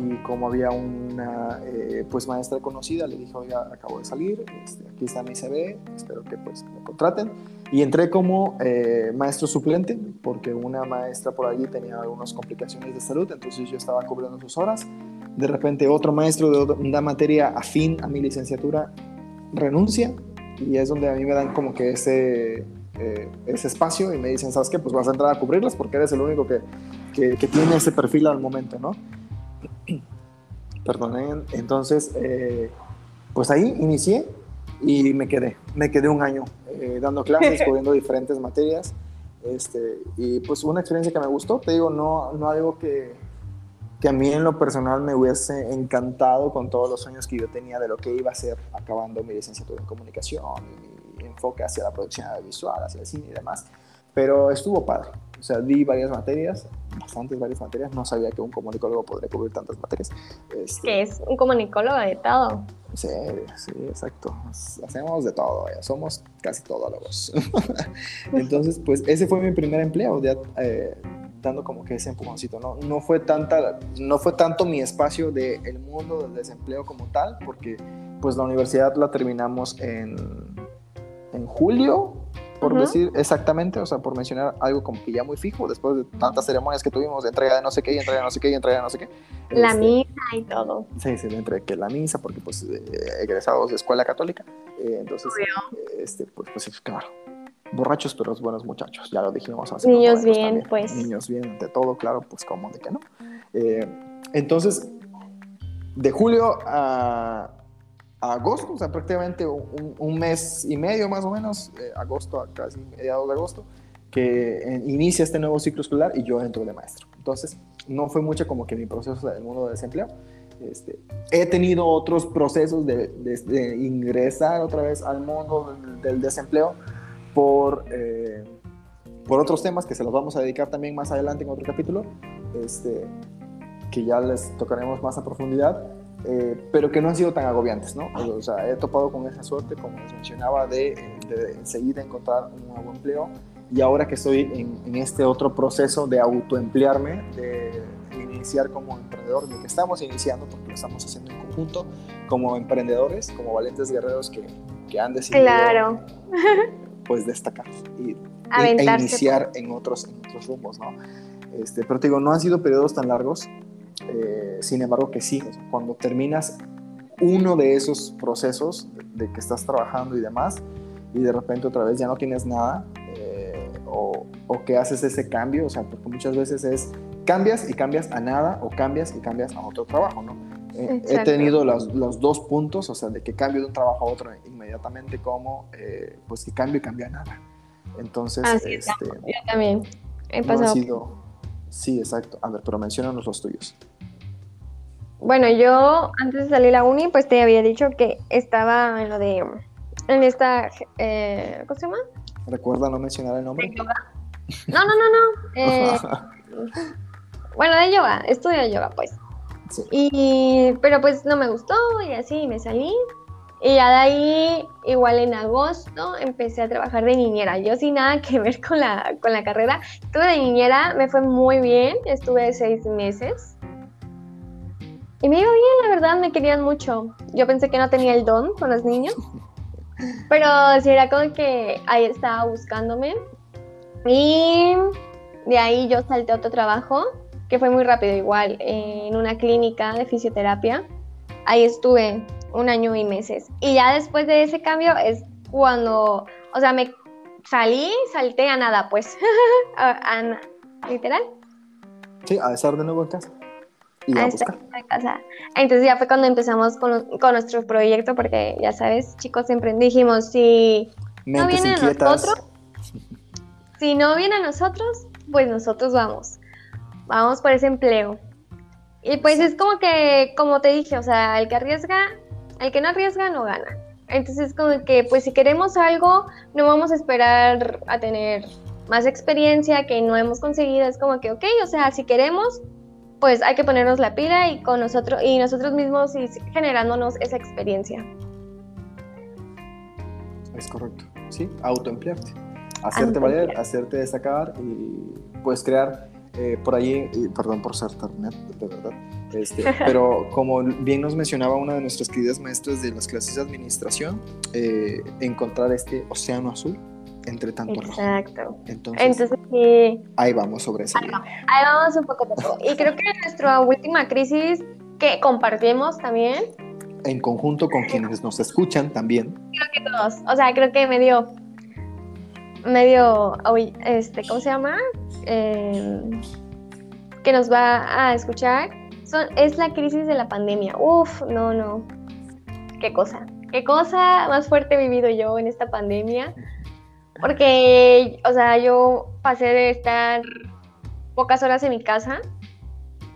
y como había una eh, pues maestra conocida, le dije, oiga, acabo de salir, este, aquí está mi CV, espero que pues me contraten. Y entré como eh, maestro suplente, porque una maestra por allí tenía algunas complicaciones de salud, entonces yo estaba cubriendo sus horas. De repente otro maestro de una materia afín a mi licenciatura renuncia y es donde a mí me dan como que ese, eh, ese espacio y me dicen, ¿sabes qué? Pues vas a entrar a cubrirlas porque eres el único que, que, que tiene ese perfil al momento, ¿no? Perdonen. Entonces, eh, pues ahí inicié y me quedé, me quedé un año eh, dando clases, cubriendo diferentes materias. Este, y pues una experiencia que me gustó, te digo, no, no algo que, que a mí en lo personal me hubiese encantado con todos los sueños que yo tenía de lo que iba a ser acabando mi licenciatura en comunicación y mi enfoque hacia la producción audiovisual, hacia el cine y demás. Pero estuvo padre. O sea, di varias materias, bastantes varias materias. No sabía que un comunicólogo podría cubrir tantas materias. Este, Que es un comunicólogo de todo. Sí, sí, exacto. Hacemos de todo, ya somos casi todólogos. Entonces, pues ese fue mi primer empleo. Ya, eh, dando como que ese empujoncito, ¿no? No fue, tanta, no fue tanto mi espacio del el mundo del desempleo como tal, porque pues la universidad la terminamos en, en julio, por decir exactamente, o sea, por mencionar algo como que ya muy fijo, después de tantas ceremonias que tuvimos de entrega de no sé qué, y entrega de no sé qué, y entrega de no sé qué. La este, misa y todo. Sí, sí, entre que la misa, porque pues eh, egresados de escuela católica, eh, entonces, este, pues, pues claro, borrachos pero buenos muchachos, ya lo dijimos hace Niños bien, pues. Niños bien, de todo, claro, pues como de que no. Eh, entonces, de julio a, agosto, o sea, prácticamente un, mes y medio más o menos, eh, agosto casi mediados de agosto, que inicia este nuevo ciclo escolar y yo entro de maestro. Entonces, no fue mucho como que mi proceso del mundo de desempleo. Este, he tenido otros procesos de, de, ingresar otra vez al mundo del desempleo, por, eh, por otros temas que se los vamos a dedicar también más adelante en otro capítulo, este, que ya les tocaremos más a profundidad, eh, pero que no han sido tan agobiantes, ¿no? O sea, he topado con esa suerte, como les mencionaba, de, de enseguida encontrar un nuevo empleo y ahora que estoy en, en este otro proceso de autoemplearme, de iniciar como emprendedor, lo que estamos iniciando, porque lo estamos haciendo en conjunto, como emprendedores, como valientes guerreros que, que han decidido claro pues destacar y, e iniciar en otros, en otros rumbos, ¿no? Este, pero te digo, no han sido periodos tan largos, eh, sin embargo que sí, cuando terminas uno de esos procesos de, que estás trabajando y demás, y de repente otra vez ya no tienes nada, eh, o, o, que haces ese cambio, o sea, porque muchas veces es cambias y cambias a nada, o cambias y cambias a otro trabajo, ¿no? Eh, he tenido los, los, dos puntos, o sea, de que cambio de un trabajo a otro inmediatamente, como eh, pues que cambio y cambia nada. Entonces, este, yo también he pasado. sido, sí, exacto. A ver, pero mencionanos los tuyos. Bueno, yo antes de salir a la uni, pues te había dicho que estaba en lo de, en esta, eh, ¿cómo se llama? Recuerda no mencionar el nombre. No, no, no, no. Eh, bueno, de yoga, estudio yoga, pues. Y, pero pues no me gustó y así me salí. Y ya de ahí, igual en agosto, empecé a trabajar de niñera. Yo sin nada que ver con la, con la carrera. Estuve de niñera, me fue muy bien. Estuve seis meses. Y me iba bien, la verdad, me querían mucho. Yo pensé que no tenía el don con los niños. Pero sí era como que ahí estaba buscándome. Y de ahí yo salté a otro trabajo que fue muy rápido igual, en una clínica de fisioterapia. Ahí estuve un año y meses. Y ya después de ese cambio es cuando, o sea, me salí, salté a nada, pues, a, literal. Sí, a estar de nuevo en casa. Y a, estar en casa. Entonces ya fue cuando empezamos con, con, nuestro proyecto, porque ya sabes, chicos, siempre dijimos, si no viene a nosotros, si no viene a nosotros, pues nosotros vamos vamos por ese empleo. Y pues es como que, como te dije, o sea, el que arriesga, el que no arriesga no gana. Entonces como que, pues si queremos algo, no vamos a esperar a tener más experiencia que no hemos conseguido. Es como que, ok, o sea, si queremos, pues hay que ponernos la pila y con nosotros y nosotros mismos y generándonos esa experiencia. Es correcto, sí, autoemplearte, hacerte valer, hacerte destacar y pues crear eh, por ahí, perdón por ser internet, de verdad, este, pero como bien nos mencionaba una de nuestras queridas maestras de las clases de administración, eh, encontrar este océano azul entre tanto Exacto. Entonces, ahí vamos sobre ese ahí, ahí vamos un poco a poco. Y creo que nuestra última crisis que compartimos también. En conjunto con quienes nos escuchan también. Creo que todos. O sea, creo que medio medio, este, ¿cómo se llama? Em, que nos va a escuchar, son, es la crisis de la pandemia. Uf, no, no. Qué cosa. Qué cosa más fuerte he vivido yo en esta pandemia. Porque, o sea, yo pasé de estar pocas horas en mi casa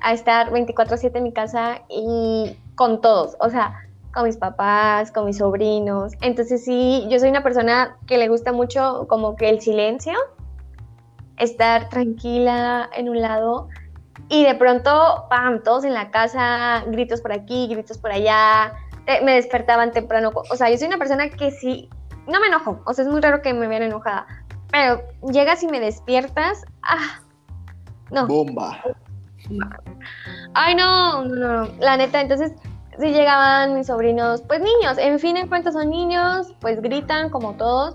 a estar 24/7 en mi casa y con todos. O sea, con mis papás, con mis sobrinos. Entonces sí, yo soy una persona que le gusta mucho como que el silencio, estar tranquila en un lado y de pronto, pam, todos en la casa, gritos por aquí, gritos por allá, me despertaban temprano. O sea, yo soy una persona que sí, no me enojo, o sea, es muy raro que me vean enojada, pero llegas y me despiertas, ah, No. Bomba. Ay, no, no, no, la neta, entonces si llegaban mis sobrinos, pues niños, en fin, en cuenta son niños, pues gritan como todos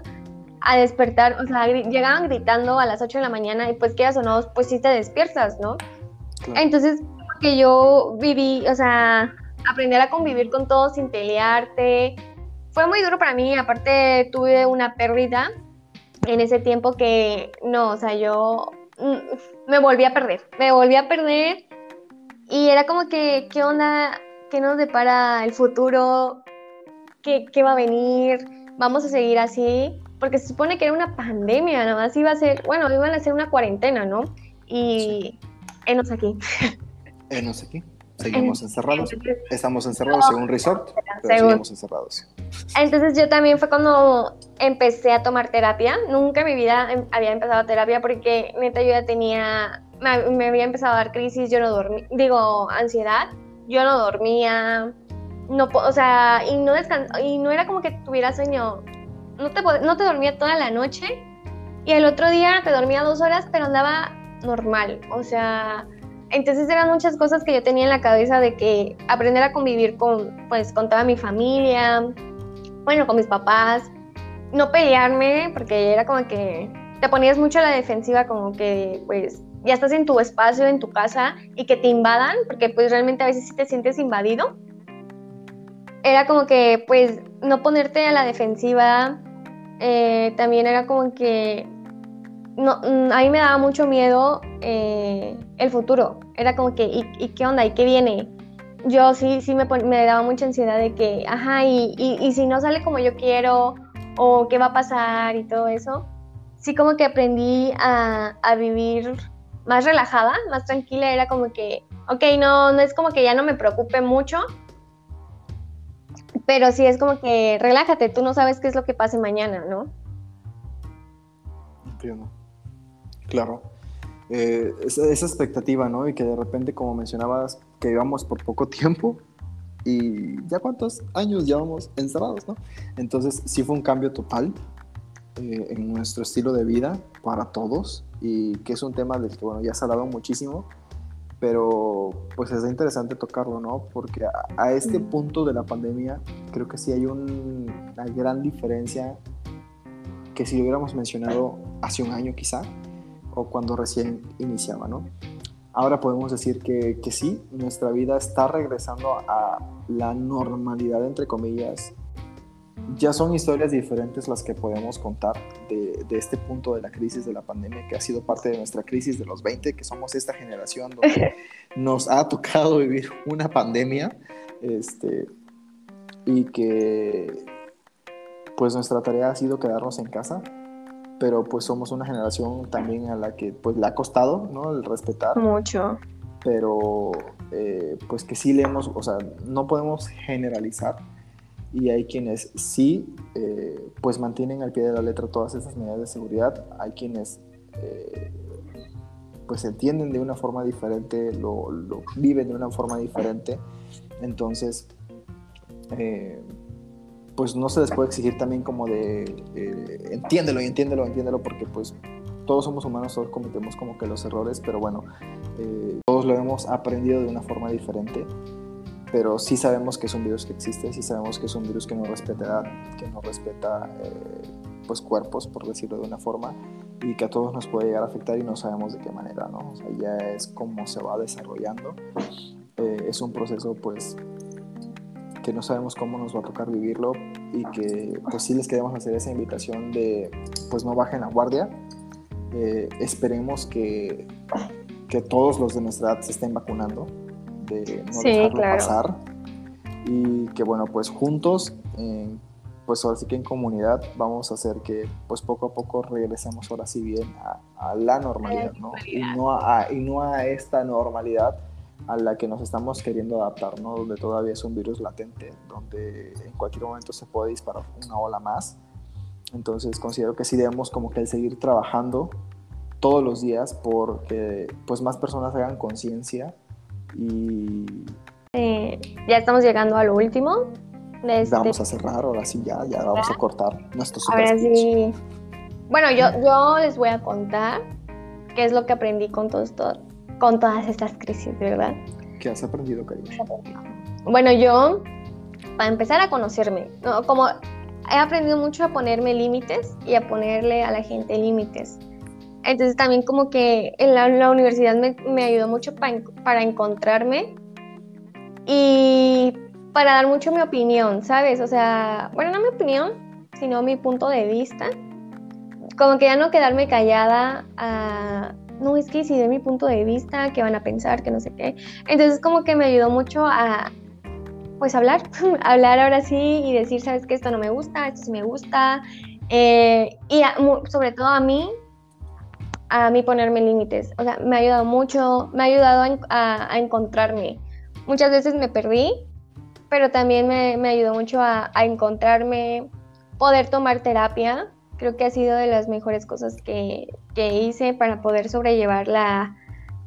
a despertar, o sea, llegaban gritando a las 8 de la mañana y pues quedas o no, pues sí te despiertas, ¿no? Entonces, que yo viví, o sea, aprender a convivir con todos sin pelearte, fue muy duro para mí, aparte tuve una pérdida en ese tiempo que, no, o sea, yo mm, me volví a perder, me volví a perder y era como que, ¿qué onda? ¿Qué nos depara el futuro? ¿Qué, qué va a venir? ¿Vamos a seguir así? Porque se supone que era una pandemia, nada más iba a ser, bueno, iban a ser una cuarentena, ¿no? Y enos aquí. Enos aquí. Seguimos encerrados. Estamos encerrados en un resort, pero seguimos encerrados. Entonces yo también fue cuando empecé a tomar terapia. Nunca en mi vida em, había empezado terapia porque neta yo ya tenía, me, había empezado a dar crisis, yo no dormí, digo, ansiedad, yo no dormía, no, o sea, y no y no era como que tuviera sueño, no te, no te dormía toda la noche y el otro día te dormía dos horas, pero andaba normal, o sea, entonces eran muchas cosas que yo tenía en la cabeza de que aprender a convivir con, pues, con toda mi familia, bueno, con mis papás, no pelearme, porque era como que te ponías mucho a la defensiva, como que, pues, ya estás en tu espacio, en tu casa, y que te invadan, porque pues realmente a veces sí te sientes invadido. Era como que, pues, no ponerte a la defensiva, eh, también era como que no, mm, a mí me daba mucho miedo eh, el futuro. Era como que, ¿y, qué onda? ¿Y qué viene? Yo sí, sí me, me daba mucha ansiedad de que, ajá, y, y, si no sale como yo quiero, o qué va a pasar y todo eso. Sí como que aprendí a, a vivir más relajada, más tranquila. Era como que, ok, no, no es como que ya no me preocupe mucho, pero sí es como que relájate, tú no sabes qué es lo que pase mañana, ¿no? Entiendo. Claro. Eh, esa, expectativa, ¿no? Y que de repente, como mencionabas, que íbamos por poco tiempo y ya cuántos años llevamos encerrados, ¿no? Entonces sí fue un cambio total eh, en nuestro estilo de vida para todos y que es un tema del que, bueno, ya se ha hablado muchísimo, pero pues es interesante tocarlo, ¿no? Porque a, este punto de la pandemia creo que sí hay una gran diferencia que si lo hubiéramos mencionado hace un año quizá, o cuando recién iniciaba, ¿no? Ahora podemos decir que, que sí, nuestra vida está regresando a la normalidad, entre comillas. Ya son historias diferentes las que podemos contar de, de, este punto de la crisis de la pandemia, que ha sido parte de nuestra crisis de los 20, que somos esta generación donde nos ha tocado vivir una pandemia, este, y que pues nuestra tarea ha sido quedarnos en casa, pero pues somos una generación también a la que pues le ha costado, ¿no? El respetar. Mucho. Pero eh, pues que sí le hemos, o sea, no podemos generalizar y hay quienes sí eh, pues mantienen al pie de la letra todas esas medidas de seguridad, hay quienes eh, pues entienden de una forma diferente, lo, lo, viven de una forma diferente, entonces pues no se les puede exigir también como de eh, entiéndelo y entiéndelo, entiéndelo, porque pues todos somos humanos, todos cometemos como que los errores, pero bueno, eh, todos lo hemos aprendido de una forma diferente, pero sí sabemos que es un virus que existe, sí sabemos que es un virus que no respeta, que no respeta eh, pues cuerpos, por decirlo de una forma, y que a todos nos puede llegar a afectar y no sabemos de qué manera, ¿no? O sea, ya es como se va desarrollando. es un proceso pues que no sabemos cómo nos va a tocar vivirlo y que pues sí les queremos hacer esa invitación de pues no bajen la guardia. Eh, esperemos que, que todos los de nuestra edad se estén vacunando, de no dejarlo pasar y que bueno pues juntos pues ahora sí que en comunidad vamos a hacer que pues poco a poco regresemos ahora sí bien a, la normalidad, ¿no? Y no a, y no a esta normalidad a la que nos estamos queriendo adaptar, ¿no? Donde todavía es un virus latente, donde en cualquier momento se puede disparar una ola más. Entonces considero que sí debemos como que seguir trabajando todos los días porque pues más personas hagan conciencia y... Eh, ya estamos llegando a lo último. Este... Vamos a cerrar, ahora sí ya, ya vamos a cortar nuestro super Ahora sí. Bueno, yo, yo les voy a contar qué es lo que aprendí con, todos, con todas estas crisis, ¿verdad? ¿Qué has aprendido, cariño? Bueno, yo, para empezar a conocerme, ¿no? como he aprendido mucho a ponerme límites y a ponerle a la gente límites. Entonces también como que en la, universidad me, ayudó mucho para encontrarme y para dar mucho mi opinión, ¿sabes? O sea, bueno, no mi opinión, sino mi punto de vista. Como que ya no quedarme callada a, no, es que si de mi punto de vista, ¿qué van a pensar? Que no sé qué. Entonces como que me ayudó mucho a, pues hablar, hablar ahora sí y decir, sabes que esto no me gusta, esto sí me gusta. Eh, y sobre todo a mí, a mí ponerme límites. O sea, me ha ayudado mucho, me ha ayudado a, encontrarme. Muchas veces me perdí, pero también me, me ayudó mucho a, a, encontrarme, poder tomar terapia. Creo que ha sido de las mejores cosas que, que hice para poder sobrellevar la,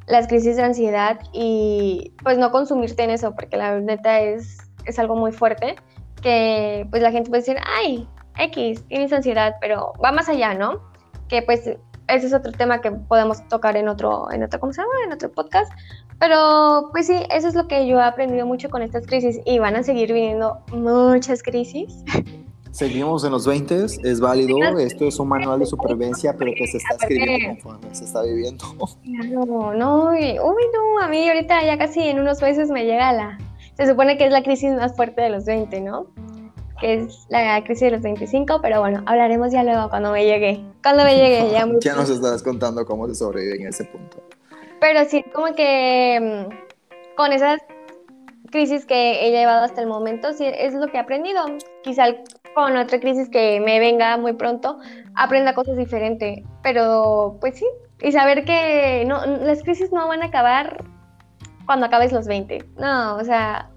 las crisis de ansiedad y pues no consumirte en eso, porque la neta es, es algo muy fuerte, que pues la gente puede decir, ay, X, tienes ansiedad, pero va más allá, ¿no? Que pues ese es otro tema que podemos tocar en otro, en otro, ¿cómo se llama? En otro podcast. Pero pues sí, eso es lo que yo he aprendido mucho con estas crisis y van a seguir viniendo muchas crisis. Seguimos en los 20, es válido, esto es un manual de supervivencia, pero que se está escribiendo conforme se está viviendo. No, no, uy, no, a mí ahorita ya casi en unos meses me llega la, se supone que es la crisis más fuerte de los 20, ¿no? Que es la crisis de los 25, pero bueno, hablaremos ya luego cuando me llegue, cuando me llegue ya. ya nos estás contando cómo se sobrevive en ese punto. Pero sí, como que mm, con esas crisis que he llevado hasta el momento, sí, es lo que he aprendido. Quizá con otra crisis que me venga muy pronto, aprenda cosas diferentes. Pero pues sí, y saber que no, las crisis no van a acabar cuando acabes los 20. No, o sea,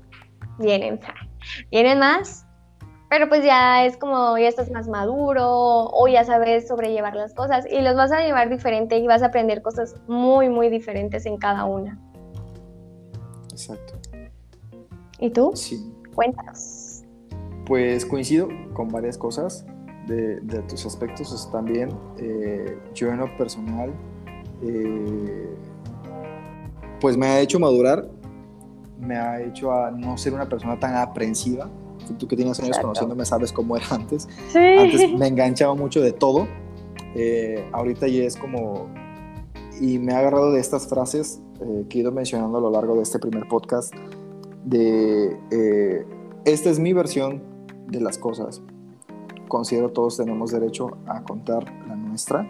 vienen, vienen más. Pero pues ya es como, ya estás más maduro o ya sabes sobrellevar las cosas y los vas a llevar diferente y vas a aprender cosas muy, muy diferentes en cada una. Exacto. ¿Y tú? Sí. Cuéntanos. Pues coincido con varias cosas de, tus aspectos. también eh, yo en lo personal, eh, pues me ha hecho madurar, me ha hecho a no ser una persona tan aprensiva. Tú que tienes años conociéndome sabes cómo era antes. Antes me enganchaba mucho de todo. Eh, ahorita ya es como... Y me ha agarrado de estas frases que he ido mencionando a lo largo de este primer podcast. De... esta es mi versión de las cosas. Considero todos tenemos derecho a contar la nuestra.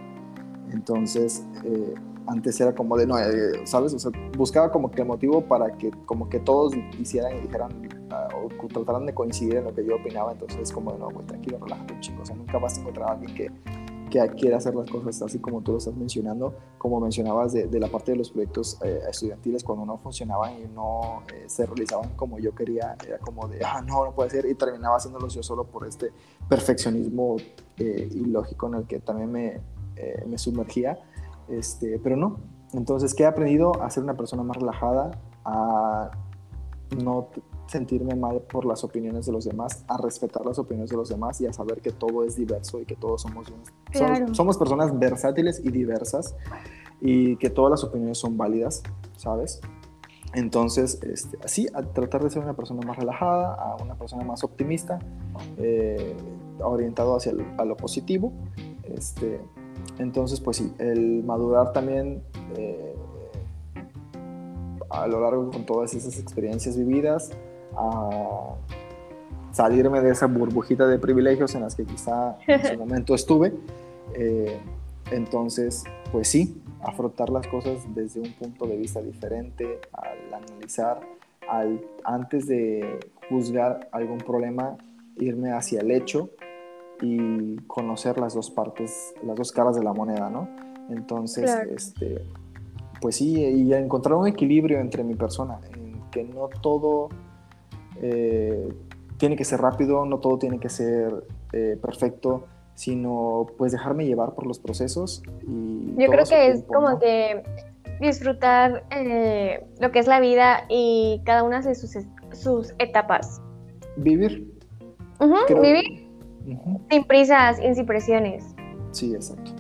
Entonces, eh, antes era como de, no, eh, ¿sabes? O sea, buscaba como que motivo para que como que todos hicieran y dijeran ah, o trataran de coincidir en lo que yo opinaba. Entonces, como de, no, pues tranquilo, relájate un. O sea, nunca vas a encontrar a alguien que que quiere hacer las cosas así como tú lo estás mencionando, como mencionabas de, la parte de los proyectos eh, estudiantiles, cuando no funcionaban y no eh, se realizaban como yo quería, era como de, ah, no, no puede ser, y terminaba haciéndolos yo solo por este perfeccionismo eh, ilógico en el que también me, me sumergía, este, pero no. Entonces, ¿qué he aprendido? A ser una persona más relajada, a no sentirme mal por las opiniones de los demás, a respetar las opiniones de los demás y a saber que todo es diverso y que todos somos, somos, personas versátiles y diversas y que todas las opiniones son válidas, ¿sabes? Entonces, este, así, a tratar de ser una persona más relajada, a una persona más optimista, eh, orientado hacia a lo positivo. Este, entonces, pues sí, el madurar también eh, a lo largo con todas esas experiencias vividas, a salirme de esa burbujita de privilegios en las que quizá en su momento estuve. Eh, entonces, pues sí, afrontar las cosas desde un punto de vista diferente, al analizar, al, antes de juzgar algún problema, irme hacia el hecho y conocer las dos partes, las dos caras de la moneda, ¿no? Entonces, este, pues sí, y encontrar un equilibrio entre mi persona, en que no todo eh, tiene que ser rápido, no todo tiene que ser eh, perfecto, sino pues dejarme llevar por los procesos. Y Yo creo que es como que disfrutar eh, lo que es la vida y cada una de sus, sus etapas. Vivir. vivir sin prisas y sin presiones. Sí, exacto.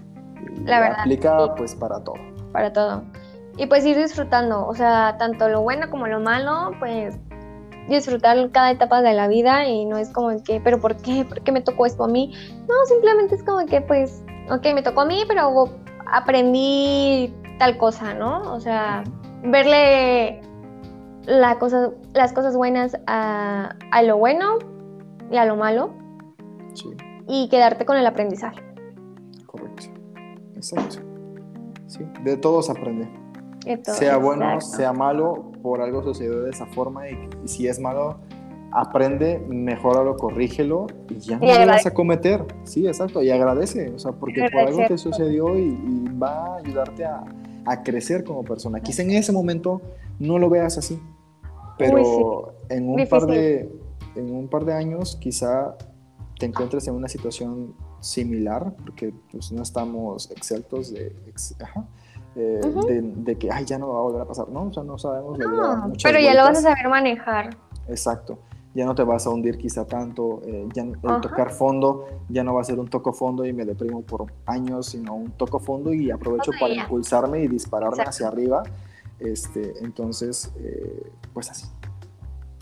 la verdad. Aplica pues para todo para todo. Y pues ir disfrutando, o sea, tanto lo bueno como lo malo, pues disfrutar cada etapa de la vida y no es como que, pero ¿por qué? ¿Por qué me tocó esto a mí? No, simplemente es como que, pues, ok, me tocó a mí, pero aprendí tal cosa, ¿no? O sea, verle la cosa, las cosas buenas a, a, lo bueno y a lo malo. Sí. Y quedarte con el aprendizaje. Correcto. Exacto. Sí, de todo se aprende. Todo, sea bueno, sea malo, por algo sucedió de esa forma y, y si es malo, aprende, mejóralo, corrígelo y ya no Y lo vas a cometer. Sí, exacto, y agradece, o sea, porque por algo te sucedió y, y va a ayudarte a, a crecer como persona. Quizá en ese momento no lo veas así, pero Uy, sí. en, un Difícil. par de, en un par de años quizá te encuentres en una situación similar, porque pues no estamos exentos de, ex- ajá, eh, de, de que, ay, ya no va a volver a pasar, ¿no? O sea, no sabemos. No, muchas pero ya lo vas a saber manejar. Exacto. Ya no te vas a hundir quizá tanto, eh, ya el tocar fondo ya no va a ser un toco fondo y me deprimo por años, sino un toco fondo y aprovecho para ya. impulsarme y dispararme Exacto. hacia arriba. Este, entonces, eh, pues así.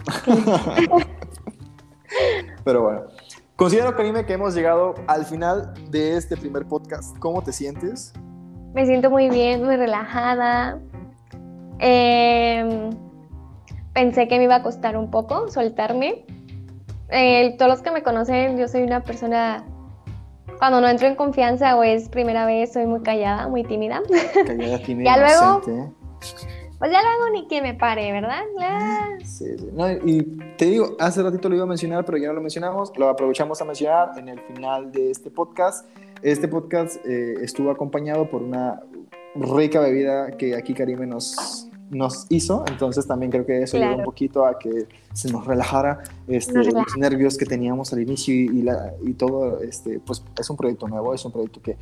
Pero bueno, considero, Karime, que hemos llegado al final de este primer podcast. ¿Cómo te sientes? Me siento muy bien, muy relajada. Em, pensé que me iba a costar un poco soltarme. Eh, todos los que me conocen, yo soy una persona, cuando no entro en confianza o es primera vez, soy muy callada, muy tímida. Callada, tímida, Ya luego-. Pues ya luego ni quien me pare, ¿verdad? Ya. Sí, sí. No, y te digo, hace ratito lo iba a mencionar, pero ya no lo mencionamos. Lo aprovechamos a mencionar en el final de este podcast. Este podcast eh, estuvo acompañado por una rica bebida que aquí Karime nos, nos hizo. Entonces también creo que eso ayudó Claro. un poquito a que se nos relajara este, Nos los nervios que teníamos al inicio y, y la- y todo. Este, pues es un proyecto nuevo, es un proyecto que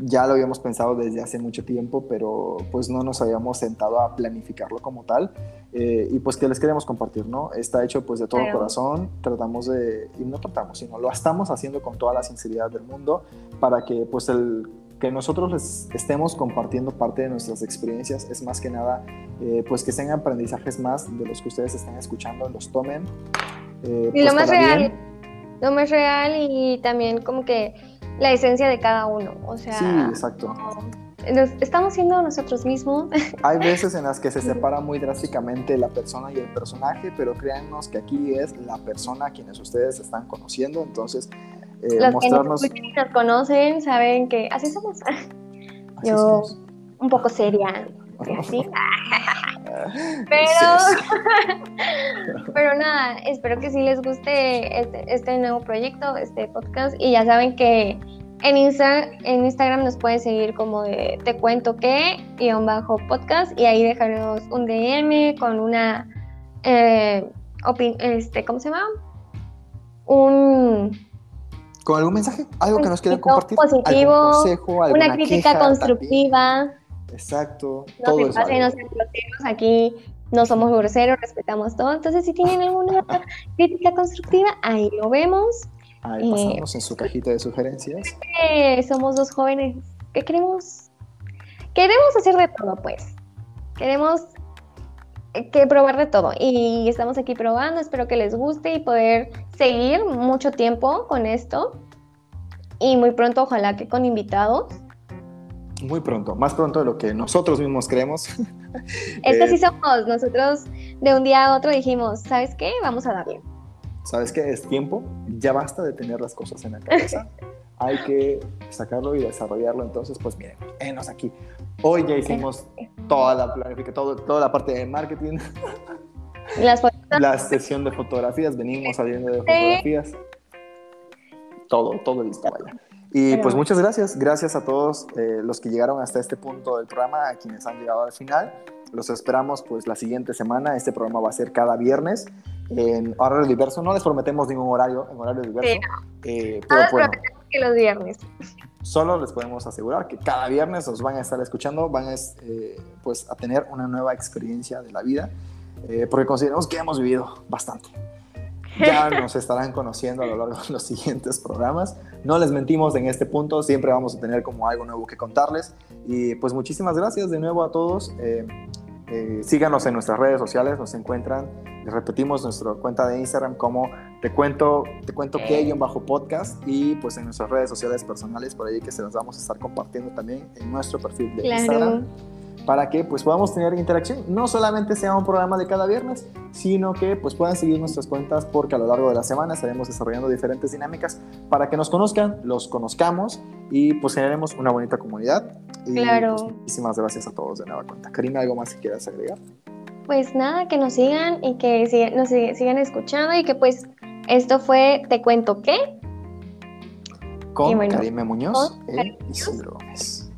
ya lo habíamos pensado desde hace mucho tiempo, pero pues no nos habíamos sentado a planificarlo como tal. Eh, y pues que les queremos compartir, ¿no? Está hecho pues de todo Claro. corazón, tratamos de, y no tratamos, sino lo estamos haciendo con toda la sinceridad del mundo para que pues el que nosotros les estemos compartiendo parte de nuestras experiencias es más que nada eh, pues que sean aprendizajes más de los que ustedes están escuchando, los tomen. eh, Y lo pues, más para real, bien. lo más real y también como que la esencia de cada uno. O sea, Sí, exacto. nos- estamos siendo nosotros mismos. Hay veces en las que se separa muy drásticamente la persona y el personaje, pero créannos que aquí es la persona a quienes ustedes están conociendo, entonces eh, Los que nos nos conocen saben que así somos. así yo- somos. Un poco seria. Así. Pero, pero nada, espero que sí les guste este, este nuevo proyecto, este podcast. Y ya saben que en, Insta, en Instagram nos pueden seguir como de te cuento que, guion bajo podcast. Y ahí dejarnos un DM con una, eh, este, ¿cómo se llama? Un, ¿Con algún mensaje? ¿Algo que nos quieran compartir? positivo, ¿Algún consejo? ¿Alguna una crítica queja constructiva. también? Exacto. No todo se pasen, no sean groseros. Aquí no somos groseros, respetamos todo. Entonces, si tienen alguna crítica constructiva, ahí lo vemos. Ahí eh, pasamos en su cajita de sugerencias. Eh, somos dos jóvenes que queremos, queremos hacer de todo, pues. Queremos eh, que probar de todo. Y estamos aquí probando. Espero que les guste y poder seguir mucho tiempo con esto. Y muy pronto, ojalá que con invitados. Muy pronto, más pronto de lo que nosotros mismos creemos. Es que Eh, así somos. Nosotros de un día a otro dijimos, ¿sabes qué? Vamos a darle. ¿Sabes qué? Es tiempo, ya basta de tener las cosas en la cabeza. Hay que sacarlo y desarrollarlo. Entonces, pues miren, enos aquí. Hoy ya hicimos toda la planificación, toda la parte de marketing, Las la sesión de fotografías, venimos saliendo de fotografías. Todo, todo listo, vaya. Y pues muchas gracias, gracias a todos eh, los que llegaron hasta este punto del programa, a quienes han llegado al final. Los esperamos pues la siguiente semana. Este programa va a ser cada viernes en horario diverso. No les prometemos ningún horario en horario diverso. Sí, eh, pero bueno, que los viernes. solo les podemos asegurar que cada viernes os van a estar escuchando, van a, eh, pues, a tener una nueva experiencia de la vida, eh, porque consideramos que hemos vivido bastante. Ya nos estarán conociendo a lo largo de los siguientes programas. No les mentimos en este punto, siempre vamos a tener como algo nuevo que contarles. Y pues muchísimas gracias de nuevo a todos. Eh, eh, síganos en nuestras redes sociales, nos encuentran, les repetimos nuestra cuenta de Instagram como te cuento, te cuento que bajo podcast y pues en nuestras redes sociales personales por ahí que se las vamos a estar compartiendo también en nuestro perfil de Instagram para que pues podamos tener interacción. No solamente sea un programa de cada viernes, sino que pues puedan seguir nuestras cuentas porque a lo largo de la semana estaremos desarrollando diferentes dinámicas para que nos conozcan, los conozcamos y pues generemos una bonita comunidad. Y, claro. Pues, muchísimas gracias a todos de nueva cuenta. Karina, ¿algo más que quieras agregar? Pues nada, que nos sigan y que nos sigan escuchando y que pues esto fue Te Cuento Qué. Con Karime Muñoz e Isidro Gómez.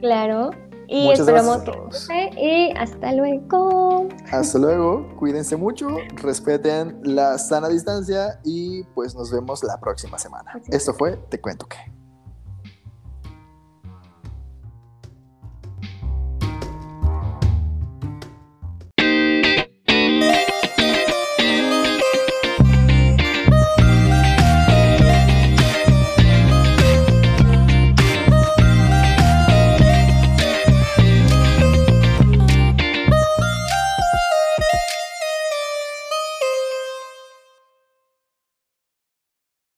Claro. Y esperamos que y hasta luego. Hasta luego, cuídense mucho, respeten la sana distancia y pues nos vemos la próxima semana. Esto fue Te cuento qué.